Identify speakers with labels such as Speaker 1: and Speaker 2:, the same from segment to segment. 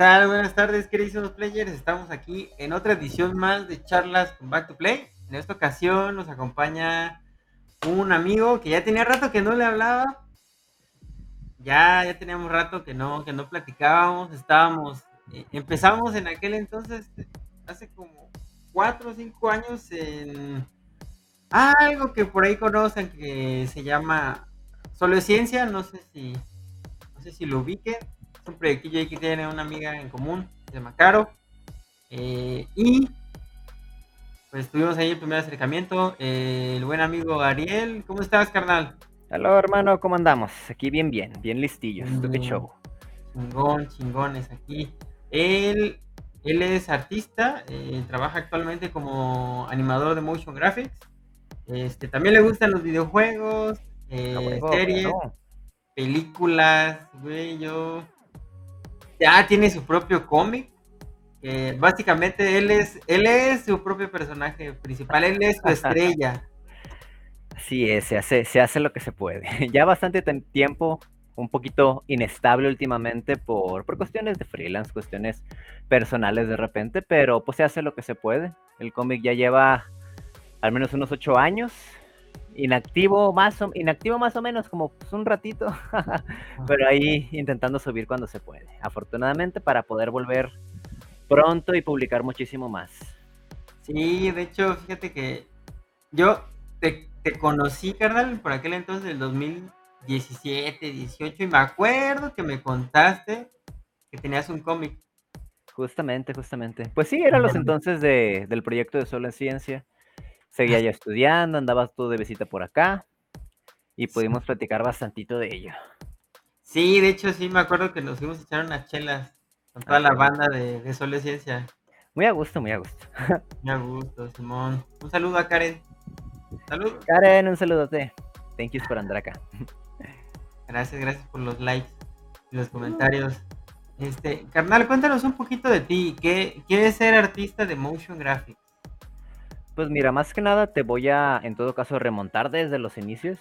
Speaker 1: Buenas tardes, queridos players. Estamos aquí en otra edición más de charlas con Back to Play. En esta ocasión nos acompaña un amigo que ya tenía rato que no le hablaba. Ya, ya teníamos rato que no, que no platicábamos. Estábamos, eh, empezamos en aquel entonces, hace como cuatro o cinco años, en algo que por ahí conocen que se llama Solo Ciencia. No sé si, no sé si lo ubiquen un proyectillo que tiene una amiga en común, se llama Caro. Eh, y pues tuvimos ahí el primer acercamiento. Eh, el buen amigo Ariel, ¿cómo estás, carnal?
Speaker 2: Hola, hermano, ¿cómo andamos? Aquí bien, bien, bien listillos. ¿Tú qué mm, show?
Speaker 1: Chingón, chingones aquí. Él, él es artista, eh, trabaja actualmente como animador de motion graphics. Este, también le gustan los videojuegos, series, películas, güey, yo ya tiene su propio cómic. básicamente él es, él es su propio personaje principal, él es su estrella.
Speaker 2: Así es, se hace, se hace lo que se puede. Ya bastante tiempo, un poquito inestable últimamente por, por cuestiones de freelance, cuestiones personales de repente, pero pues se hace lo que se puede. El cómic ya lleva al menos unos ocho años inactivo más o, inactivo más o menos como pues, un ratito, pero ahí intentando subir cuando se puede, afortunadamente para poder volver pronto y publicar muchísimo más.
Speaker 1: Sí, de hecho, fíjate que yo te, conocí, carnal, por aquel entonces, del 2017, 18, y me acuerdo que me contaste que tenías un cómic.
Speaker 2: Justamente, justamente. Pues sí, eran los entonces de, del proyecto de Solo en Ciencia seguía ya estudiando, andabas tú de visita por acá y pudimos platicar bastantito de ello.
Speaker 1: Sí, de hecho sí, me acuerdo que nos fuimos a echar unas chelas con toda la banda de, de Sol de Ciencia.
Speaker 2: Muy a gusto, muy a gusto.
Speaker 1: Muy a gusto, Simón. Un saludo a Karen.
Speaker 2: Salud. Karen, un saludote. Thank you por andar acá.
Speaker 1: Gracias, gracias por los likes y los comentarios. Este, carnal, cuéntanos un poquito de ti. ¿Qué, qué es ser artista de motion graphics?
Speaker 2: Pues mira, más que nada te voy a, en todo caso, remontar desde los inicios.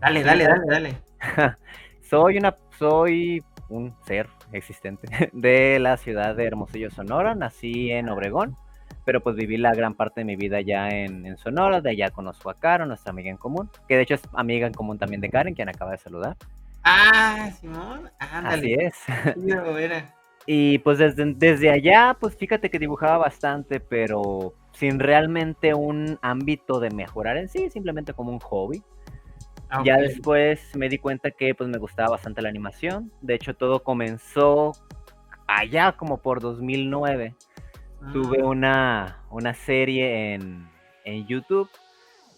Speaker 1: Dale, dale, dale, dale.
Speaker 2: soy una, soy un ser existente de la ciudad de Hermosillo, Sonora. Nací en Obregón, pero pues viví la gran parte de mi vida ya en, Sonora. De allá conozco a Caro, nuestra amiga en común, que de hecho es amiga en común también de Karen, quien acaba de saludar.
Speaker 1: Ah, Simón,
Speaker 2: Así es. y pues desde, desde allá, pues fíjate que dibujaba bastante, pero sin realmente un ámbito de mejorar en sí, simplemente como un hobby. Ah, ya después me di cuenta que pues me gustaba bastante la animación. De hecho, todo comenzó allá como por 2009. Tuve ah. una, una serie en, en, YouTube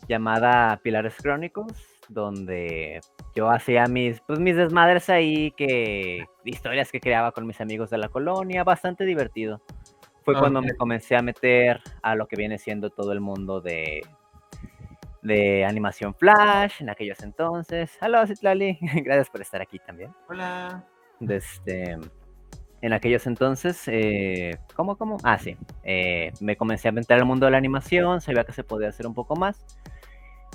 Speaker 2: llamada Pilares Chronicles, donde yo hacía mis, pues, mis desmadres ahí, que historias que creaba con mis amigos de la colonia, bastante divertido fue cuando me comencé a meter a lo que viene siendo todo el mundo de, de animación flash en aquellos entonces. Hola, Citlali, gracias por estar aquí también.
Speaker 1: Hola.
Speaker 2: Este, en aquellos entonces, eh, ¿cómo, cómo? Ah, sí, eh, me comencé a meter al mundo de la animación, sabía que se podía hacer un poco más.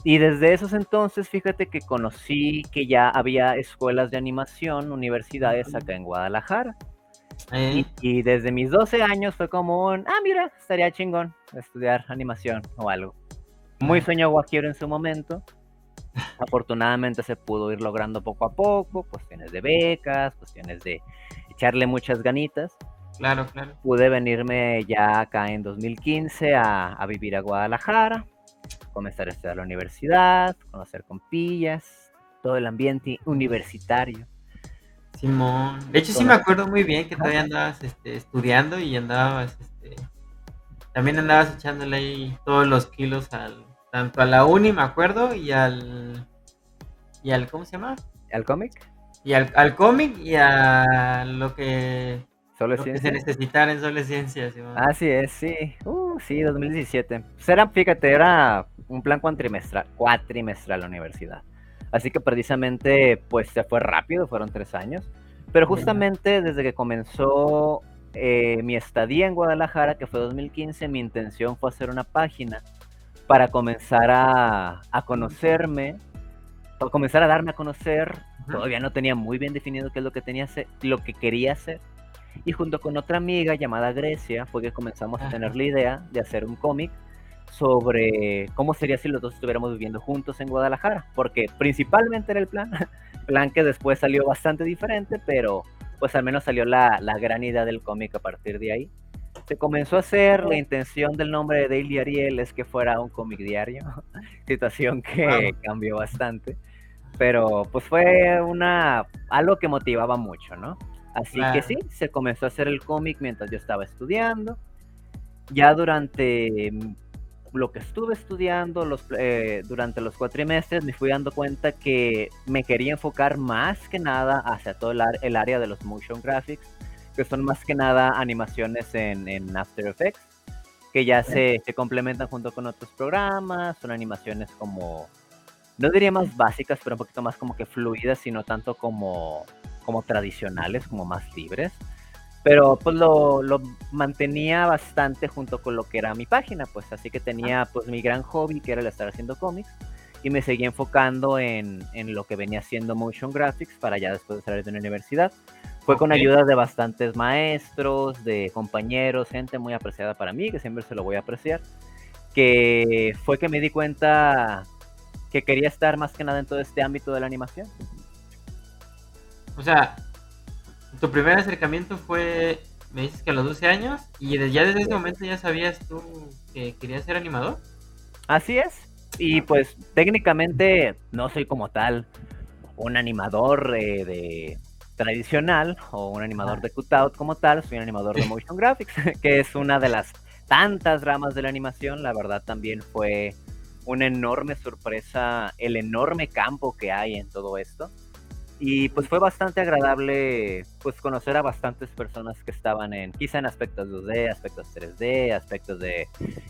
Speaker 2: Y desde esos entonces, fíjate que conocí que ya había escuelas de animación, universidades acá en Guadalajara. Eh. Y, desde mis 12 años fue como un, ah, mira, estaría chingón estudiar animación o algo. Muy sueño guajiro en su momento. Afortunadamente se pudo ir logrando poco a poco, cuestiones de becas, cuestiones de echarle muchas ganitas.
Speaker 1: Claro, claro.
Speaker 2: Pude venirme ya acá en 2015 a, a vivir a Guadalajara, comenzar a estudiar la universidad, conocer compillas, todo el ambiente universitario.
Speaker 1: Simón. De hecho, sí me acuerdo muy bien que todavía andabas este, estudiando y andabas, este, también andabas echándole ahí todos los kilos al, tanto a la uni, me acuerdo, y al, y al, ¿cómo se llama?
Speaker 2: ¿Al cómic?
Speaker 1: Y al, al cómic y a lo que,
Speaker 2: Solo
Speaker 1: lo que se necesitara en Solo Ciencia.
Speaker 2: Simón. Así es, sí. Uh, sí, 2017. Pues era, fíjate, era un plan cuatrimestral, cuatrimestral la universidad. Así que precisamente, pues se fue rápido, fueron tres años. Pero justamente desde que comenzó eh, mi estadía en Guadalajara, que fue 2015, mi intención fue hacer una página para comenzar a, conocerme, para comenzar a darme a conocer. Todavía no tenía muy bien definido qué es lo que tenía lo que quería hacer. Y junto con otra amiga llamada Grecia fue que comenzamos a tener la idea de hacer un cómic sobre cómo sería si los dos estuviéramos viviendo juntos en Guadalajara, porque principalmente era el plan, plan que después salió bastante diferente, pero pues al menos salió la, la gran idea del cómic a partir de ahí. Se comenzó a hacer, la intención del nombre de Daily Ariel es que fuera un cómic diario, situación que cambió bastante, pero pues fue una, algo que motivaba mucho, ¿no? Así que sí, se comenzó a hacer el cómic mientras yo estaba estudiando. Ya durante lo que estuve estudiando los, eh, durante los cuatrimestres, me fui dando cuenta que me quería enfocar más que nada hacia todo el, área de los motion graphics, que son más que nada animaciones en, After Effects, que ya se, se, complementan junto con otros programas, son animaciones como, no diría más básicas, pero un poquito más como que fluidas, sino tanto como, como tradicionales, como más libres pero pues lo, lo, mantenía bastante junto con lo que era mi página, pues así que tenía pues mi gran hobby que era el estar haciendo cómics y me seguía enfocando en, en lo que venía haciendo motion graphics para ya después de salir de la universidad. Fue con ayuda de bastantes maestros, de compañeros, gente muy apreciada para mí, que siempre se lo voy a apreciar, que fue que me di cuenta que quería estar más que nada en todo este ámbito de la animación.
Speaker 1: O sea, tu primer acercamiento fue, me dices que a los 12 años, y ya desde ese momento ya sabías tú que querías ser animador.
Speaker 2: Así es. Y pues técnicamente no soy como tal un animador de tradicional o un animador de cutout como tal, soy un animador de motion graphics, que es una de las tantas ramas de la animación. La verdad también fue una enorme sorpresa el enorme campo que hay en todo esto. Y pues fue bastante agradable pues conocer a bastantes personas que estaban en, quizá en aspectos 2D, aspectos 3D, aspectos de,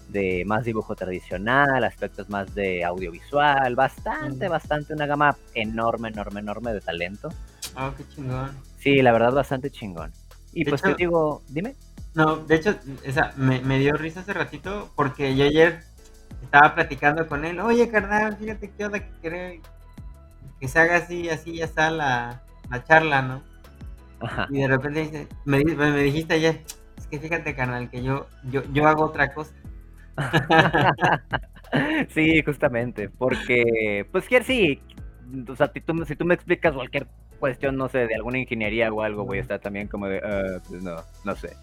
Speaker 2: de más dibujo tradicional, aspectos más de audiovisual, bastante, bastante, una gama enorme, enorme, enorme de talento.
Speaker 1: Oh, qué chingón.
Speaker 2: Sí, la verdad, bastante chingón. Y pues te digo, dime.
Speaker 1: No, de hecho, esa, me, me dio risa hace ratito porque yo ayer estaba platicando con él, oye carnal, fíjate qué onda que que se haga así, así ya está la, la charla, ¿no? Y de repente dice, me, me, dijiste ayer, es que fíjate, carnal, que yo, yo, yo hago otra cosa.
Speaker 2: sí, justamente, porque, pues que sí, o sea, si tú, si tú me explicas cualquier cuestión, no sé, de alguna ingeniería o algo, voy a estar también como de, uh, pues no, no sé.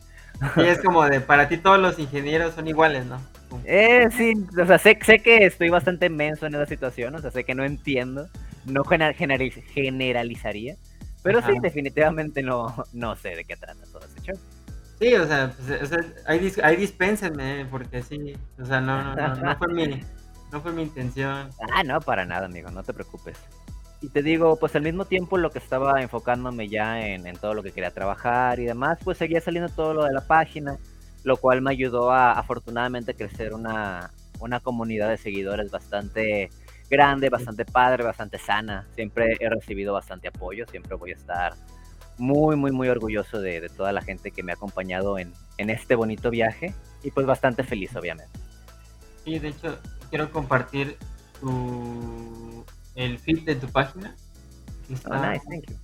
Speaker 1: Sí, es como de, para ti todos los ingenieros son iguales, ¿no?
Speaker 2: Eh, sí, o sea, sé, sé que estoy bastante inmenso en esa situación, o sea, sé que no entiendo, no generalizaría, pero sí, definitivamente no, no sé de qué trata todo ese show.
Speaker 1: Sí, o sea, pues, o sea ahí, ahí dispénsenme, porque sí, o sea, no, no, no, no fue mi, no fue mi intención.
Speaker 2: Ah, no, para nada, amigo, no te preocupes. Y te digo, pues al mismo tiempo lo que estaba enfocándome ya en, en, todo lo que quería trabajar y demás, pues seguía saliendo todo lo de la página, lo cual me ayudó a afortunadamente crecer una, una comunidad de seguidores bastante grande, bastante padre, bastante sana. Siempre he recibido bastante apoyo, siempre voy a estar muy, muy, muy orgulloso de, toda la gente que me ha acompañado en, este bonito viaje y pues bastante feliz, obviamente.
Speaker 1: Sí, de hecho, quiero compartir el feed de tu página.
Speaker 2: Aquí está. Oh, nice, thank you.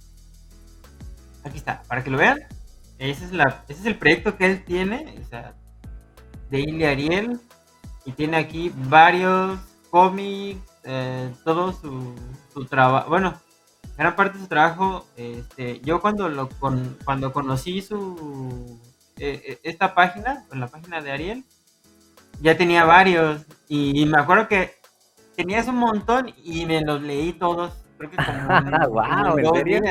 Speaker 1: Aquí está, para que lo vean. Ese es, la, ese es el proyecto que él tiene, o sea, de Ile Ariel, y tiene aquí varios cómics, eh, todo su, su trabajo, bueno, gran parte de su trabajo, este, yo cuando lo con, cuando conocí su eh, eh, esta página, en la página de Ariel, ya tenía varios y, me acuerdo que tenías un montón y me los leí todos, creo que como,
Speaker 2: wow, ¿en serio?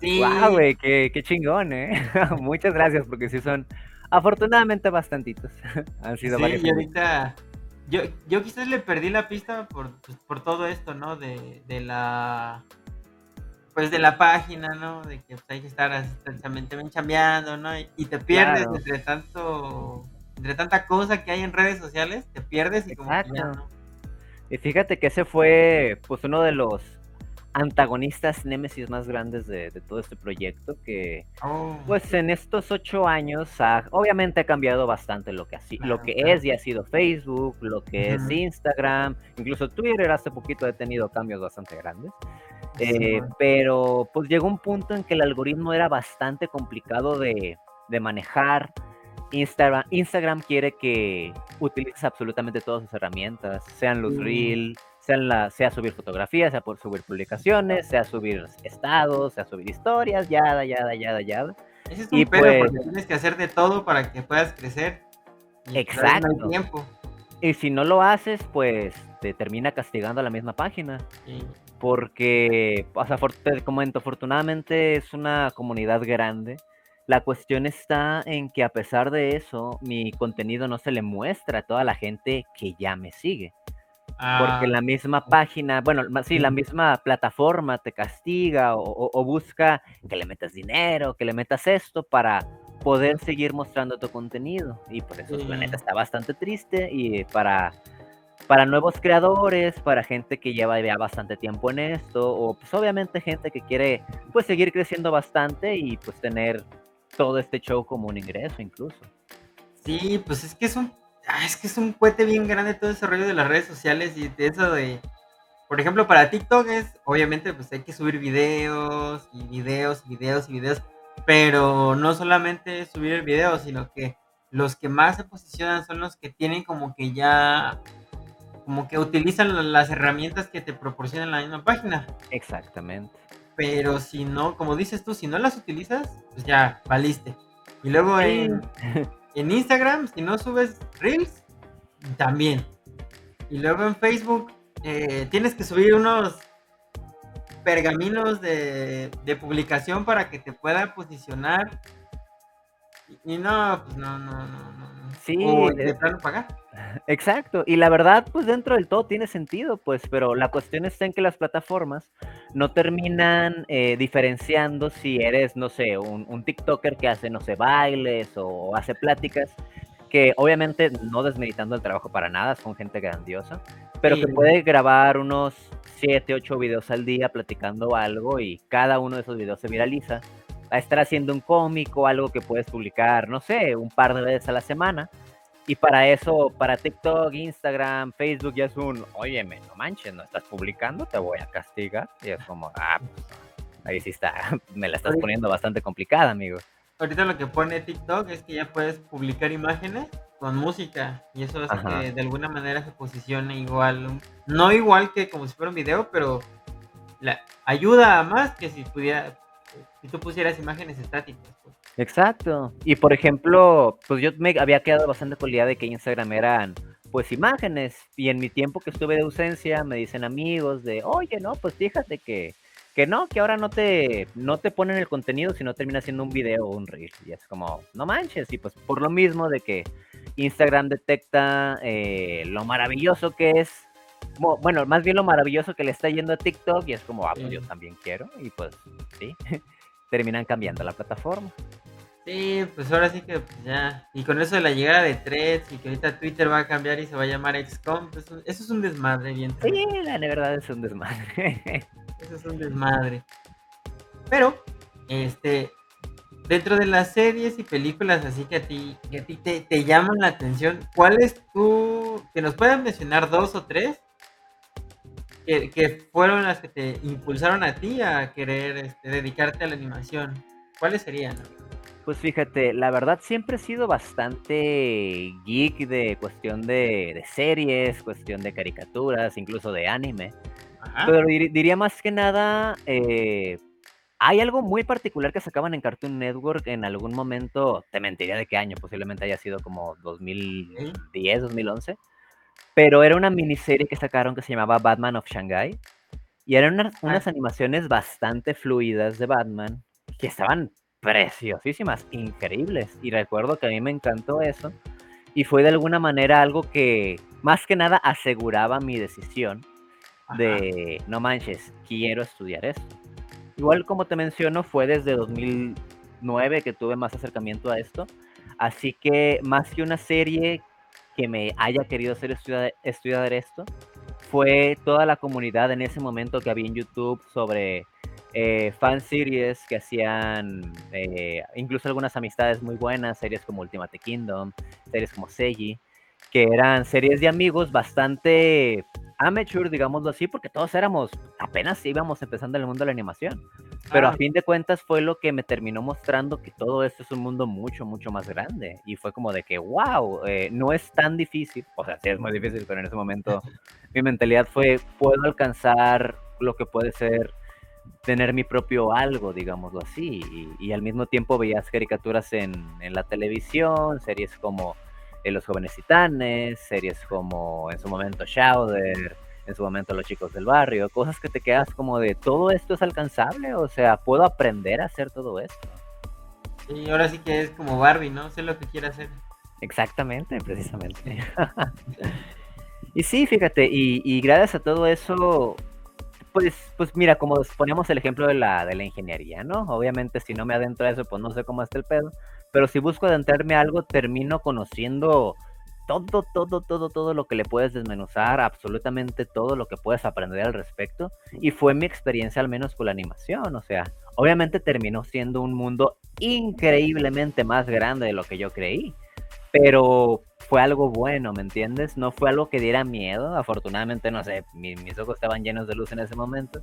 Speaker 2: Sí. Wow, güey, qué, qué chingón, eh. Muchas gracias porque sí son afortunadamente bastantitos. Han sido
Speaker 1: sí, y ahorita yo, yo quizás le perdí la pista por, pues, por todo esto, ¿no? De, de la pues de la página, ¿no? De que pues, hay que estar también chambeando, ¿no? Y, te pierdes entre tanto, entre tanta cosa que hay en redes sociales, te pierdes y como que ya, ¿no?
Speaker 2: Y fíjate que ese fue pues uno de los antagonistas némesis más grandes de, todo este proyecto que oh. pues en estos ocho años obviamente ha cambiado bastante lo que, así, lo que es y ha sido Facebook, lo que es Instagram, incluso Twitter hace poquito ha tenido cambios bastante grandes. Eh, pero pues llegó un punto en que el algoritmo era bastante complicado de, de manejar. Instagram, Instagram quiere que utilices absolutamente todas sus herramientas, sean los reels, sean la, sea subir fotografías, sea por subir publicaciones, sea subir estados, sea subir historias, yada, yada, yada, yada.
Speaker 1: Ese es un y pedo pues porque tienes que hacer de todo para que puedas crecer.
Speaker 2: exacto. tiempo. Y si no lo haces, pues te termina castigando a la misma página. Porque, o sea, te comento, afortunadamente es una comunidad grande. La cuestión está en que a pesar de eso, mi contenido no se le muestra a toda la gente que ya me sigue. Porque ah, la misma página, bueno, sí, la misma plataforma te castiga o, busca que le metas dinero, que le metas esto para poder seguir mostrando tu contenido. Y por eso la neta está bastante triste y para, para nuevos creadores, para gente que lleva ya bastante tiempo en esto, o pues obviamente gente que quiere pues seguir creciendo bastante y pues tener todo este show como un ingreso incluso.
Speaker 1: Sí, pues es que es un, ah, es que es un puente bien grande todo ese rollo de las redes sociales y de eso de, por ejemplo, para TikTok es, obviamente, pues hay que subir videos y videos y videos y videos pero no solamente subir el video, sino que los que más se posicionan son los que tienen como que ya, como que utilizan las herramientas que te proporcionan la misma página.
Speaker 2: Exactamente.
Speaker 1: Pero si no, como dices tú, si no las utilizas, pues ya, valiste. Y luego en, en Instagram, si no subes Reels, también. Y luego en Facebook, eh, tienes que subir unos pergaminos de, publicación para que te pueda posicionar. Y, no, pues no, no, no,
Speaker 2: Sí, de plano pagar. Exacto, y la verdad, pues dentro del todo tiene sentido, pues, pero la cuestión está en que las plataformas no terminan eh, diferenciando si eres, no sé, un, un, TikToker que hace, no sé, bailes o hace pláticas, que obviamente no desmeditando el trabajo para nada, son gente grandiosa, pero que puede grabar unos 7, 8 videos al día platicando algo y cada uno de esos videos se viraliza, a estar haciendo un cómic o algo que puedes publicar, no sé, un par de veces a la semana. Y para eso, para TikTok, Instagram, Facebook, ya es un, oye, no manches, no estás publicando, te voy a castigar. Y es como, ah, pues, ahí sí está, me la estás poniendo bastante complicada, amigo.
Speaker 1: Ahorita lo que pone TikTok es que ya puedes publicar imágenes con música y eso hace que de alguna manera se posicione igual, no igual que como si fuera un video, pero la, ayuda más que si pudiera, si tú pusieras imágenes estáticas. Pues.
Speaker 2: Exacto. Y por ejemplo, pues yo me había quedado bastante con la idea de que Instagram eran pues imágenes y en mi tiempo que estuve de ausencia me dicen amigos de, oye, no, pues fíjate que que no, que ahora no te, no te ponen el contenido, sino termina siendo un video o un reel. Y es como, no manches. Y pues por lo mismo de que Instagram detecta eh, lo maravilloso que es, bueno, más bien lo maravilloso que le está yendo a TikTok y es como, ah, pues yo también quiero y pues sí, terminan cambiando la plataforma.
Speaker 1: Sí, pues ahora sí que pues, ya, y con eso de la llegada de Threads y que ahorita Twitter va a cambiar y se va a llamar XCOM, pues eso es un desmadre bien.
Speaker 2: Sí, la verdad es un desmadre.
Speaker 1: eso es un desmadre. Pero, este, dentro de las series y películas así que a ti, que a ti te, llaman la atención, ¿cuáles tú, que nos puedan mencionar dos o tres, que, fueron las que te impulsaron a ti a querer este, dedicarte a la animación? ¿Cuáles serían?
Speaker 2: Pues fíjate, la verdad siempre he sido bastante geek de cuestión de, series, cuestión de caricaturas, incluso de anime. Pero diría más que nada, eh, hay algo muy particular que sacaban en Cartoon Network en algún momento, te mentiría de qué año, posiblemente haya sido como 2010, 2011, pero era una miniserie que sacaron que se llamaba Batman of Shanghai y eran unas, ah. unas animaciones bastante fluidas de Batman que estaban preciosísimas, increíbles y recuerdo que a mí me encantó eso y fue de alguna manera algo que más que nada aseguraba mi decisión de, no manches, quiero estudiar esto. Igual como te menciono, fue desde 2009 que tuve más acercamiento a esto. Así que más que una serie que me haya querido hacer estudiar, estudiar esto, fue toda la comunidad en ese momento que había en YouTube sobre eh, fan series que hacían eh, incluso algunas amistades muy buenas, series como Ultimate Kingdom, series como Seiji, que eran series de amigos bastante amateur, digámoslo así, porque todos éramos, apenas íbamos empezando en el mundo de la animación. Pero a fin de cuentas fue lo que me terminó mostrando que todo esto es un mundo mucho, mucho más grande. Y fue como de que, wow, eh, no es tan difícil. O sea, sí es muy difícil, pero en ese momento mi mentalidad fue, puedo alcanzar lo que puede ser tener mi propio algo, digámoslo así. Y, al mismo tiempo veías caricaturas en, en la televisión, series como eh, Los Jóvenes Titanes, series como en su momento Shouder, en su momento Los Chicos del Barrio, cosas que te quedas como de todo esto es alcanzable, o sea, puedo aprender a hacer todo esto.
Speaker 1: Y ahora sí que es como Barbie, ¿no? Sé lo que quiere hacer.
Speaker 2: Exactamente, precisamente. y sí, fíjate, y, gracias a todo eso, pues, pues mira, como ponemos el ejemplo de la, de la ingeniería, ¿no? Obviamente si no me adentro a eso, pues no sé cómo está el pedo, pero si busco adentrarme a algo, termino conociendo todo, todo, todo, todo lo que le puedes desmenuzar, absolutamente todo lo que puedes aprender al respecto. Y fue mi experiencia al menos con la animación. O sea, obviamente terminó siendo un mundo increíblemente más grande de lo que yo creí. Pero fue algo bueno, ¿me entiendes? No fue algo que diera miedo. Afortunadamente, no sé, mis ojos estaban llenos de luz en ese momento.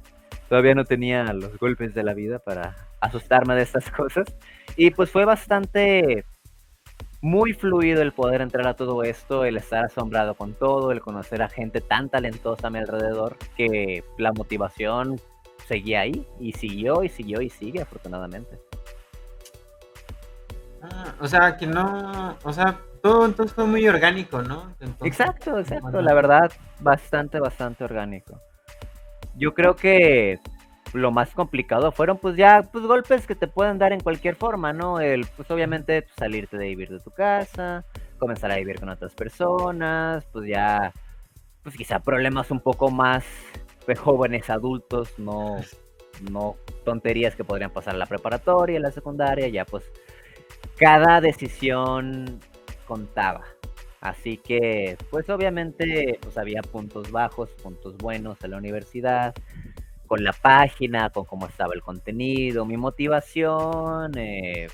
Speaker 2: Todavía no tenía los golpes de la vida para asustarme de estas cosas. Y pues fue bastante muy fluido el poder entrar a todo esto, el estar asombrado con todo, el conocer a gente tan talentosa a mi alrededor que la motivación seguía ahí y siguió y siguió y sigue afortunadamente.
Speaker 1: Ah, o sea, que no, o sea, todo entonces fue muy orgánico, ¿no?
Speaker 2: exacto, exacto, la verdad, bastante, bastante orgánico. Yo creo que lo más complicado fueron pues ya pues golpes que te pueden dar en cualquier forma, ¿no? El pues obviamente pues, salirte de vivir de tu casa, comenzar a vivir con otras personas, pues ya pues quizá problemas un poco más de jóvenes adultos, no no tonterías que podrían pasar en la preparatoria, en la secundaria, ya pues cada decisión contaba. Así que, pues obviamente, pues había puntos bajos, puntos buenos en la universidad, con la página, con cómo estaba el contenido, mi motivación, eh,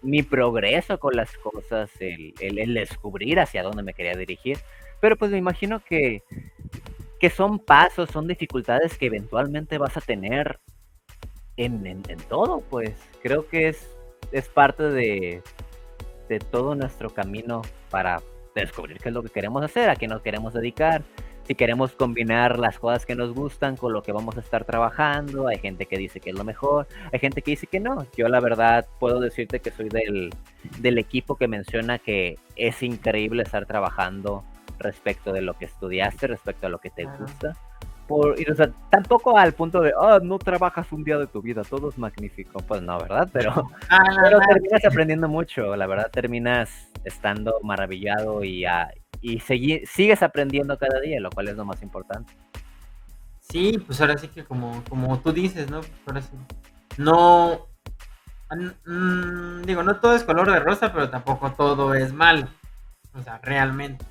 Speaker 2: mi progreso con las cosas, el, el, descubrir hacia dónde me quería dirigir. Pero pues me imagino que, que son pasos, son dificultades que eventualmente vas a tener en, en, todo, pues creo que es, es parte de, de todo nuestro camino para descubrir qué es lo que queremos hacer, a qué nos queremos dedicar, si queremos combinar las cosas que nos gustan con lo que vamos a estar trabajando. Hay gente que dice que es lo mejor, hay gente que dice que no. Yo la verdad puedo decirte que soy del, del equipo que menciona que es increíble estar trabajando respecto de lo que estudiaste, respecto a lo que te gusta. Por, y, o sea, tampoco al punto de, oh, no trabajas un día de tu vida, todo es magnífico. Pues no, ¿verdad? Pero, ah, pero terminas aprendiendo mucho, la verdad, terminas estando maravillado y, a, y sigues aprendiendo cada día, lo cual es lo más importante.
Speaker 1: Sí, pues ahora sí que como, como tú dices, ¿no? Ahora sí. No, mm, digo, no todo es color de rosa, pero tampoco todo es mal. O sea, realmente.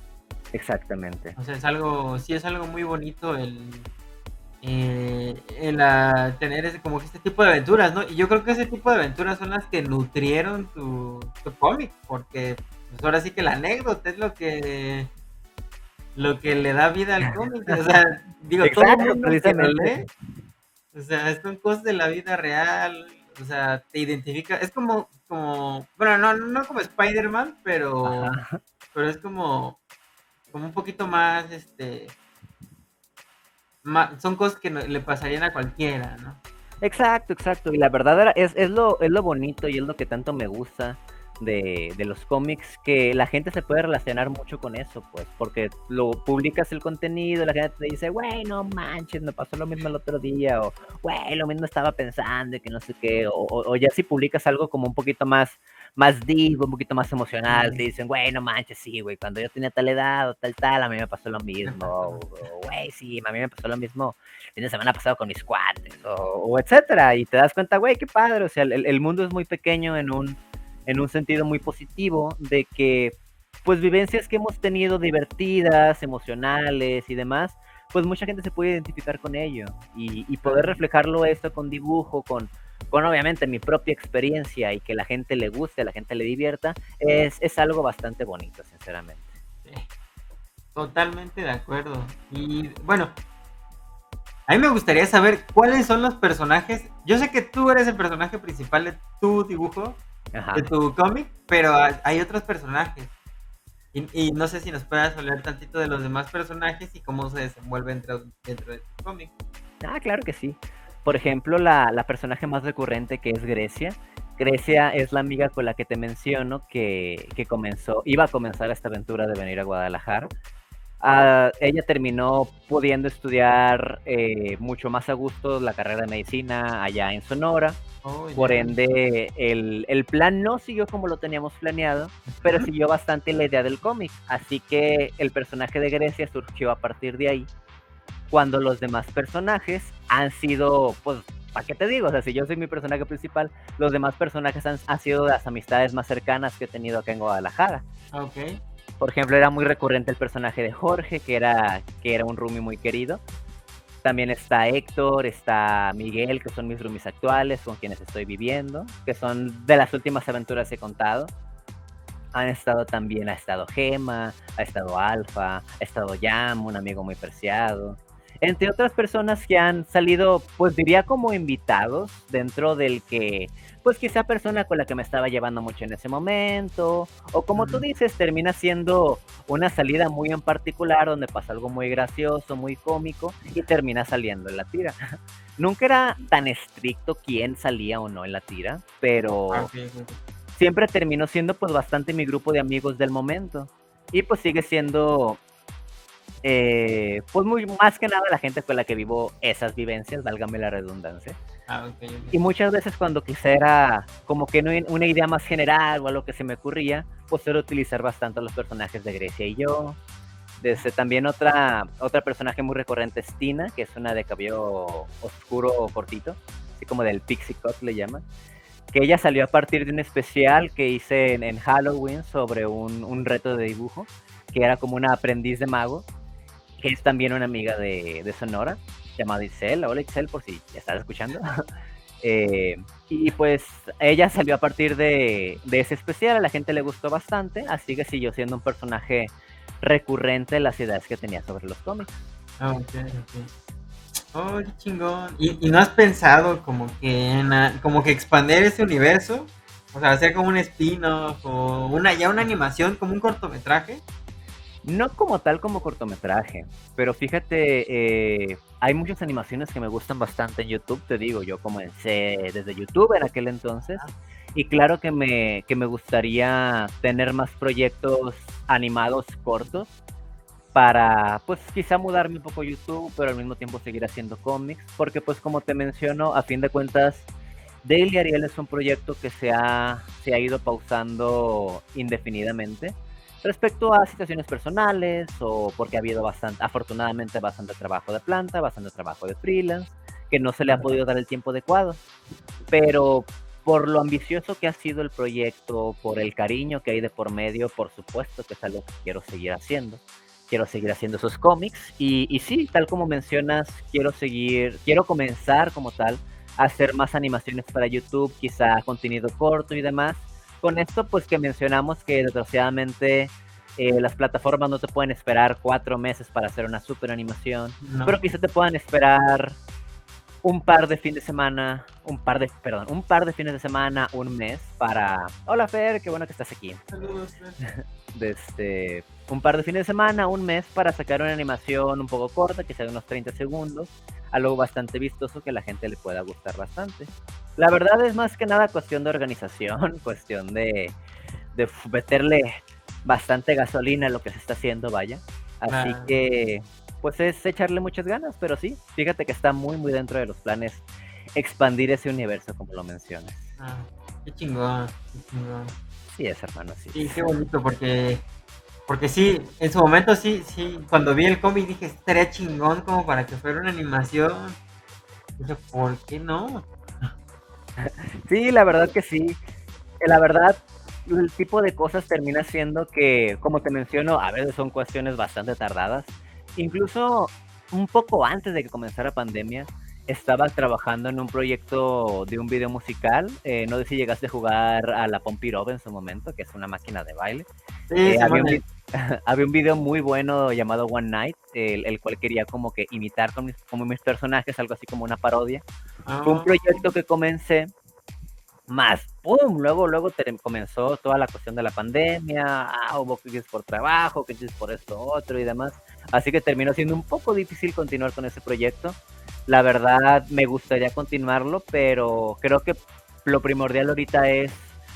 Speaker 2: Exactamente.
Speaker 1: O sea, es algo, sí es algo muy bonito el, eh, el tener ese, como que este tipo de aventuras, ¿no? Y yo creo que ese tipo de aventuras son las que nutrieron tu, tu cómic, porque pues ahora sí que la anécdota es lo que lo que le da vida al cómic. O sea, digo, todo el mundo que lo lee, o sea, son cosas de la vida real, o sea, te identifica, es como, como, bueno, no, no como Spider-Man, pero, pero es como, como un poquito más, este, son cosas que le pasarían a cualquiera, ¿no?
Speaker 2: Exacto, exacto, y la verdad es, es, lo, es lo bonito y es lo que tanto me gusta de, de, los cómics que la gente se puede relacionar mucho con eso, pues, porque lo publicas el contenido, la gente te dice, güey, no manches, me pasó lo mismo el otro día, o güey, lo mismo estaba pensando, y que no sé qué, o, ya si publicas algo como un poquito más, más deep, un poquito más emocional, te dicen, güey, no manches, sí, güey, cuando yo tenía tal edad o tal, tal, a mí me pasó lo mismo, o güey, sí, a mí me pasó lo mismo el fin de semana pasado con mis cuates, o, etcétera, y te das cuenta, güey, qué padre, o sea, el, el mundo es muy pequeño en un en un sentido muy positivo de que pues vivencias que hemos tenido divertidas, emocionales y demás, pues mucha gente se puede identificar con ello y, poder reflejarlo esto con dibujo, con, con obviamente mi propia experiencia y que la gente le guste, la gente le divierta, es, es algo bastante bonito, sinceramente.
Speaker 1: Totalmente de acuerdo. Y bueno, a mí me gustaría saber cuáles son los personajes. Yo sé que tú eres el personaje principal de tu dibujo, de tu cómic, pero hay otros personajes. Y, no sé si nos puedas hablar tantito de los demás personajes y cómo se desenvuelven dentro, dentro de tu cómic.
Speaker 2: Ah, claro que sí. Por ejemplo, la, la, personaje más recurrente que es Grecia. Grecia es la amiga con la que te menciono que, que comenzó, iba a comenzar esta aventura de venir a Guadalajara. Ah, ella terminó pudiendo estudiar eh, mucho más a gusto la carrera de medicina allá en Sonora. Oh, Por ende, el, el, plan no siguió como lo teníamos planeado, pero siguió bastante la idea del cómic. Así que el personaje de Grecia surgió a partir de ahí. Cuando los demás personajes han sido, pues, ¿para qué te digo? O sea, si yo soy mi personaje principal, los demás personajes han, han sido las amistades más cercanas que he tenido acá en Guadalajara.
Speaker 1: Ok.
Speaker 2: Por ejemplo, era muy recurrente el personaje de Jorge, que era, que era un roomie muy querido. También está Héctor, está Miguel, que son mis roomies actuales, con quienes estoy viviendo, que son de las últimas aventuras que he contado. Han estado también, ha estado Gema, ha estado Alfa, ha estado Yam, un amigo muy preciado. Entre otras personas que han salido, pues diría como invitados dentro del que pues quizá persona con la que me estaba llevando mucho en ese momento, o como tú dices, termina siendo una salida muy en particular donde pasa algo muy gracioso, muy cómico y termina saliendo en la tira. Nunca era tan estricto quién salía o no en la tira, pero ah, siempre terminó siendo pues bastante mi grupo de amigos del momento. Y pues sigue siendo eh, pues muy más que nada la gente con la que vivo esas vivencias, válgame la redundancia. Ah, y muchas veces cuando quisiera como que no una idea más general o algo que se me ocurría, pues era utilizar bastante los personajes de Grecia y yo. Desde también otra, otra personaje muy recurrente es Tina, que es una de cabello oscuro cortito, así como del pixie cut le llaman. Que ella salió a partir de un especial que hice en, Halloween sobre un, un reto de dibujo, que era como una aprendiz de mago que es también una amiga de, Sonora, llamada Isel. Hola Isel, por si estás escuchando. Eh, y pues ella salió a partir de, ese especial, a la gente le gustó bastante, así que siguió siendo un personaje recurrente en las ideas que tenía sobre los cómics.
Speaker 1: Ah, ok, ok. Oh, chingón. ¿Y, no has pensado como que como que expandir ese universo? O sea, hacer como un spin-off o una, ya una animación, como un cortometraje.
Speaker 2: No como tal como cortometraje, pero fíjate, eh, hay muchas animaciones que me gustan bastante en YouTube, te digo, yo comencé desde YouTube en aquel entonces, y claro que me, que me gustaría tener más proyectos animados cortos para, pues quizá mudarme un poco a YouTube, pero al mismo tiempo seguir haciendo cómics, porque pues como te menciono, a fin de cuentas, Daily Ariel es un proyecto que se ha, se ha ido pausando indefinidamente respecto a situaciones personales o porque ha habido bastante, afortunadamente bastante trabajo de planta, bastante trabajo de freelance, que no se le ha podido dar el tiempo adecuado. Pero por lo ambicioso que ha sido el proyecto, por el cariño que hay de por medio, por supuesto que es algo que quiero seguir haciendo. Quiero seguir haciendo esos cómics y, y sí, tal como mencionas, quiero seguir, quiero comenzar como tal a hacer más animaciones para YouTube, quizá contenido corto y demás, con esto, pues que mencionamos que desgraciadamente eh, las plataformas no te pueden esperar cuatro meses para hacer una super animación, pero quizá te puedan esperar un par de fines de semana, un par de, perdón, un par de fines de semana, un mes para, hola Fer, qué bueno que estás aquí.
Speaker 1: Saludos,
Speaker 2: este, un par de fines de semana, un mes para sacar una animación un poco corta, que sea de unos 30 segundos, algo bastante vistoso que a la gente le pueda gustar bastante. La verdad es más que nada cuestión de organización, cuestión de, de meterle bastante gasolina a lo que se está haciendo, vaya. Así que, pues es echarle muchas ganas, pero sí, fíjate que está muy, muy dentro de los planes expandir ese universo, como lo mencionas.
Speaker 1: Ah, qué chingón, qué chingón.
Speaker 2: Sí, es hermano, sí.
Speaker 1: Sí, qué bonito, porque, porque sí, en su momento sí, sí, cuando vi el cómic dije, estaría chingón como para que fuera una animación. Dije, ¿por qué no?
Speaker 2: Sí, la verdad que sí. La verdad, el tipo de cosas termina siendo que, como te menciono, a veces son cuestiones bastante tardadas. Incluso un poco antes de que comenzara pandemia, estaba trabajando en un proyecto de un video musical. Eh, no sé si llegaste a jugar a la Pompirov en su momento, que es una máquina de baile.
Speaker 1: Sí, eh,
Speaker 2: había un video muy bueno llamado One Night, el, cual quería como que imitar con mis, como mis personajes, algo así como una parodia. Fue un ah. proyecto que comencé más, ¡pum! Luego, luego comenzó toda la cuestión de la pandemia, ah, hubo crisis por trabajo, crisis por esto, otro y demás. Así que terminó siendo un poco difícil continuar con ese proyecto. La verdad, me gustaría continuarlo, pero creo que lo primordial ahorita es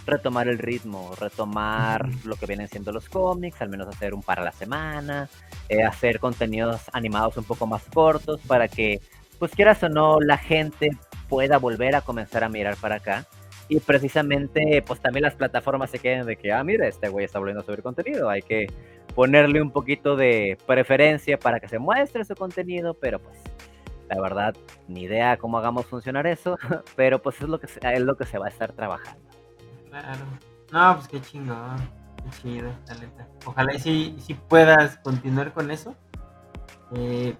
Speaker 2: retomar el ritmo, retomar lo que vienen siendo los cómics, al menos hacer un par a la semana, eh, hacer contenidos animados un poco más cortos para que, pues quieras o no, la gente pueda volver a comenzar a mirar para acá. Y precisamente, pues también las plataformas se queden de que, ah, mira, este güey está volviendo a subir contenido, hay que ponerle un poquito de preferencia para que se muestre su contenido, pero pues la verdad, ni idea cómo hagamos funcionar eso, pero pues es lo que es lo que se va a estar trabajando.
Speaker 1: Claro. No, pues qué chingón. Qué chido, talenta. Ojalá y si, puedas continuar con eso. Eh,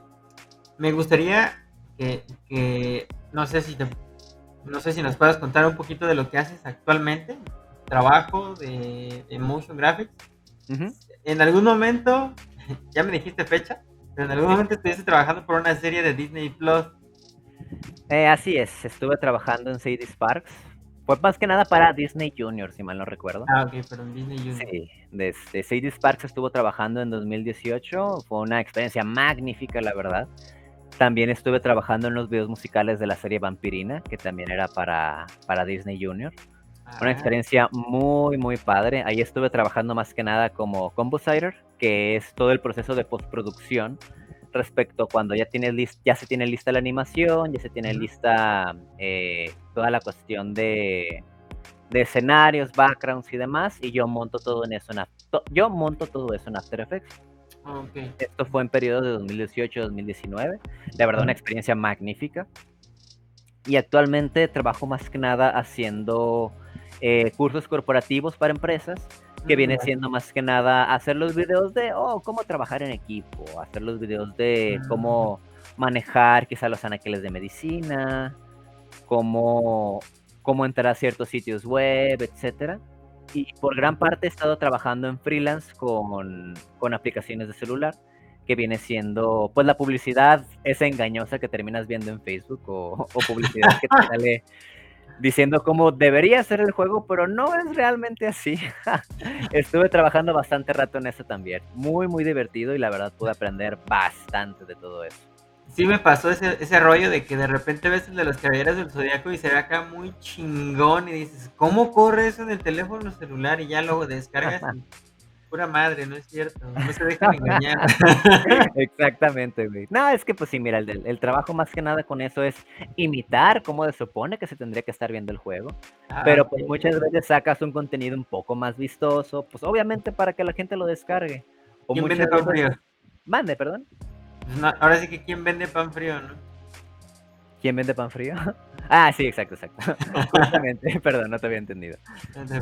Speaker 1: me gustaría que, no sé si no sé si nos puedas contar un poquito de lo que haces actualmente, trabajo de, motion graphics. En algún momento, ya me dijiste fecha, en algún momento estuviste trabajando por una serie de Disney Plus.
Speaker 2: Eh, así es, estuve trabajando en Sadie Sparks, fue más que nada para Disney Junior, si mal no recuerdo.
Speaker 1: Ah, ok, pero en Disney Junior.
Speaker 2: Sí, desde Sadie Sparks estuvo trabajando en 2018. Fue una experiencia magnífica, la verdad. También estuve trabajando en los videos musicales de la serie Vampirina, que también era para, para Disney Junior. Una ah. experiencia muy, muy padre. Ahí estuve trabajando más que nada como compositor, que es todo el proceso de postproducción respecto cuando ya tienes ya se tiene lista la animación, ya se tiene lista eh, toda la cuestión de, de, escenarios, backgrounds y demás, y yo monto todo en eso en yo monto todo eso en After Effects. Esto fue en periodo de 2018-2019. La verdad, una experiencia magnífica. Y actualmente trabajo más que nada haciendo eh, cursos corporativos para empresas que viene siendo más que nada hacer los videos de, oh, cómo trabajar en equipo, hacer los videos de cómo manejar quizá los anaqueles de medicina, cómo, cómo entrar a ciertos sitios web, etcétera. Y por gran parte he estado trabajando en freelance con, con aplicaciones de celular, que viene siendo, pues la publicidad esa engañosa que terminas viendo en Facebook o, o publicidad que te sale diciendo cómo debería ser el juego, pero no es realmente así. Estuve trabajando bastante rato en eso también. Muy, muy divertido y la verdad pude aprender bastante de todo eso.
Speaker 1: Sí me pasó ese, ese rollo de que de repente ves el de los caballeros del zodiaco y se ve acá muy chingón y dices, ¿cómo corre eso en el teléfono celular? Y ya luego descargas pura madre, no es cierto. No se dejan engañar.
Speaker 2: Exactamente, güey. No, es que pues sí, mira, el, el, trabajo más que nada con eso es imitar cómo se supone que se tendría que estar viendo el juego. Ah, pero pues muchas veces sacas un contenido un poco más vistoso, pues obviamente para que la gente lo descargue.
Speaker 1: O ¿Quién vende pan frío?
Speaker 2: Mande, perdón.
Speaker 1: Ahora sí que quién vende pan frío, ¿no?
Speaker 2: ¿Quién vende pan frío? Ah, sí, exacto, exacto. justamente, perdón, no te había entendido.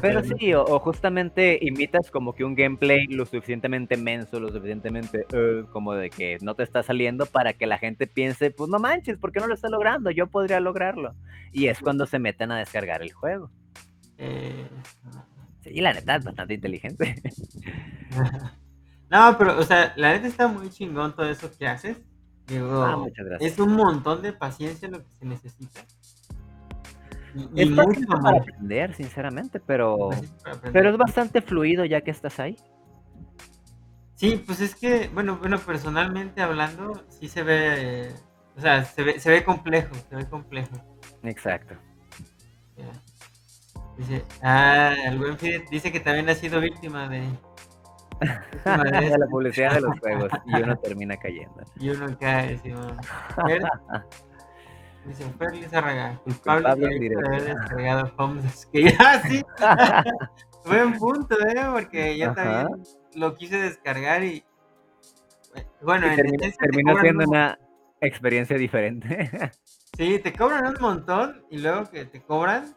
Speaker 2: Pero sí, o, justamente imitas como que un gameplay lo suficientemente menso, lo suficientemente uh, como de que no te está saliendo para que la gente piense, pues no manches, ¿por qué no lo está logrando? Yo podría lograrlo. Y es cuando se meten a descargar el juego. Eh... Sí, la neta es bastante inteligente.
Speaker 1: no, pero, o sea, la neta está muy chingón todo eso que haces.
Speaker 2: Ah, muchas gracias.
Speaker 1: Es un montón de paciencia lo que se necesita.
Speaker 2: Es mucho para aprender, sinceramente, pero, pero es bastante fluido ya que estás ahí.
Speaker 1: Sí, pues es que, bueno, bueno, personalmente hablando, sí se ve, o sea, se ve, se ve complejo, se ve complejo.
Speaker 2: Exacto.
Speaker 1: Dice, ah, el buen dice que también ha sido víctima de,
Speaker 2: de la publicidad de los juegos y uno termina cayendo.
Speaker 1: Y uno cae, sí, Dice Ferli Zárraga, culpable, de haber descargado Homes que ya sí. Buen punto, ¿eh? Porque yo también lo quise descargar y. Bueno,
Speaker 2: en terminó, terminó siendo una experiencia diferente.
Speaker 1: sí, te cobran un montón y luego que te cobran,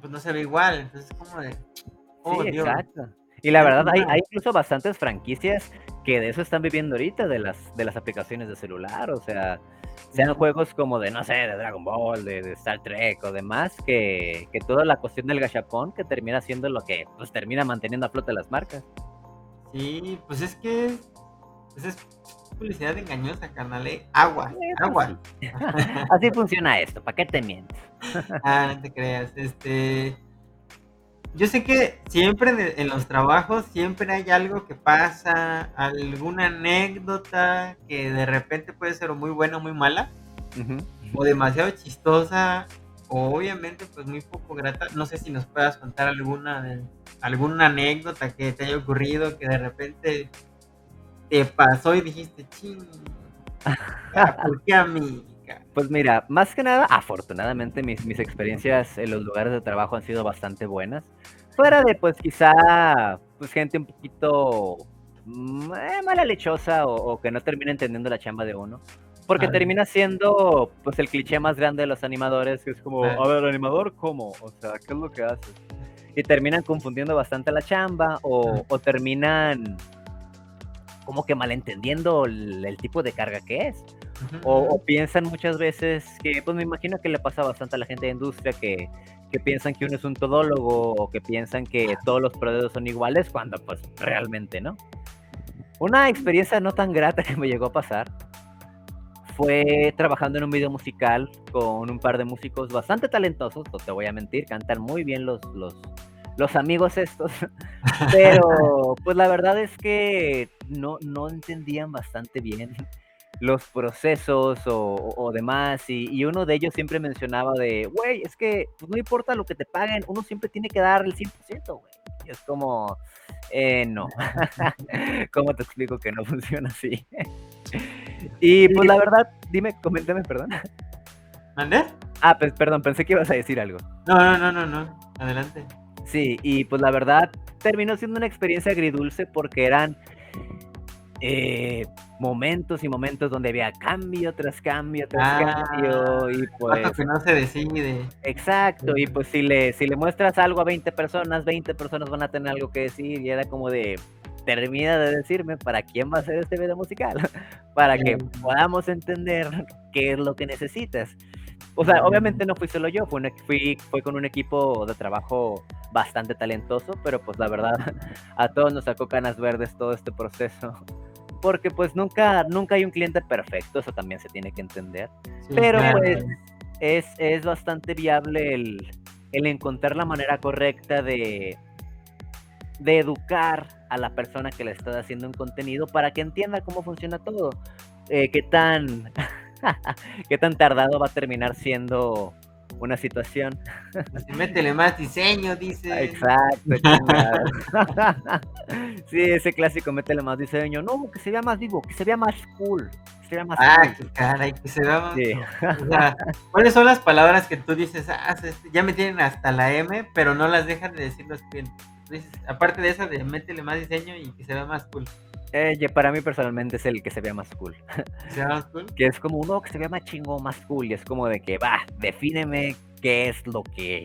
Speaker 1: pues no se ve igual. Entonces, como de.
Speaker 2: Oh, sí, exacto. Y la verdad, hay, hay, incluso bastantes franquicias que de eso están viviendo ahorita, de las, de las aplicaciones de celular, o sea, sean juegos como de, no sé, de Dragon Ball, de, Star Trek o demás, que, que, toda la cuestión del gachapón que termina siendo lo que pues termina manteniendo a flote las marcas.
Speaker 1: Sí, pues es que pues es publicidad engañosa, carnal. ¿eh? Agua, pues agua.
Speaker 2: Así funciona esto, ¿para qué te mientes?
Speaker 1: ah, no te creas. Este. Yo sé que siempre en los trabajos siempre hay algo que pasa, alguna anécdota que de repente puede ser muy buena o muy mala, o demasiado chistosa, o obviamente pues muy poco grata. No sé si nos puedas contar alguna alguna anécdota que te haya ocurrido que de repente te pasó y dijiste, ching, ¿por qué a mí?
Speaker 2: Pues mira, más que nada, afortunadamente mis, mis experiencias en los lugares de trabajo han sido bastante buenas. Fuera de, pues quizá, pues gente un poquito mm, eh, mala lechosa o, que no termina entendiendo la chamba de uno. Porque termina siendo, pues, el cliché más grande de los animadores, que es como, a ver, animador, ¿cómo? O sea, ¿qué es lo que haces? Y terminan confundiendo bastante la chamba o, o terminan como que malentendiendo el, tipo de carga que es. O, piensan muchas veces que, pues me imagino que le pasa bastante a la gente de industria que, que piensan que uno es un todólogo o que piensan que todos los proveedores son iguales cuando pues realmente no. Una experiencia no tan grata que me llegó a pasar fue trabajando en un video musical con un par de músicos bastante talentosos, no te voy a mentir, cantan muy bien los, los, los amigos estos, pero pues la verdad es que no, no entendían bastante bien los procesos o, demás, y, uno de ellos siempre mencionaba de, güey, es que pues, no importa lo que te paguen, uno siempre tiene que dar el 100%, güey. Y es como, eh, no, ¿cómo te explico que no funciona así? y pues la verdad, dime, coméntame, perdón.
Speaker 1: ¿Mandé?
Speaker 2: Ah, pues perdón, pensé que ibas a decir algo.
Speaker 1: No, no, no, no, no, adelante.
Speaker 2: Sí, y pues la verdad terminó siendo una experiencia agridulce porque eran eh, momentos y momentos donde había cambio tras cambio tras ah, cambio y pues
Speaker 1: que no se decide.
Speaker 2: Exacto, y pues si le si le muestras algo a 20 personas, 20 personas van a tener algo que decir y era como de termina de decirme para quién va a ser este video musical, para que podamos entender qué es lo que necesitas. O sea, obviamente no fui solo yo, fue, fui, fue con un equipo de trabajo bastante talentoso, pero pues la verdad a todos nos sacó canas verdes todo este proceso. Porque pues nunca, nunca hay un cliente perfecto, eso también se tiene que entender. pero pues es, es bastante viable el, el encontrar la manera correcta de, de educar a la persona que le está haciendo un contenido para que entienda cómo funciona todo. Eh, qué tan qué tan tardado va a terminar siendo una situación.
Speaker 1: métele más diseño, dice.
Speaker 2: Exacto. sí, ese clásico, métele más diseño. No, que se vea más vivo, que se vea más cool. Que se vea más
Speaker 1: ah, qué caray, que se vea más. ¿Cuáles son las palabras que tú dices? Ah, ya me tienen hasta la M, pero no las dejan de decir los clientes. aparte de esa de métele más diseño y que se vea más cool.
Speaker 2: Eh, para mí personalmente es el que se vea más cool.
Speaker 1: ¿Se vea más cool?
Speaker 2: que es como uno que se vea más chingo, más cool. Y es como de que, va, defíneme qué es lo que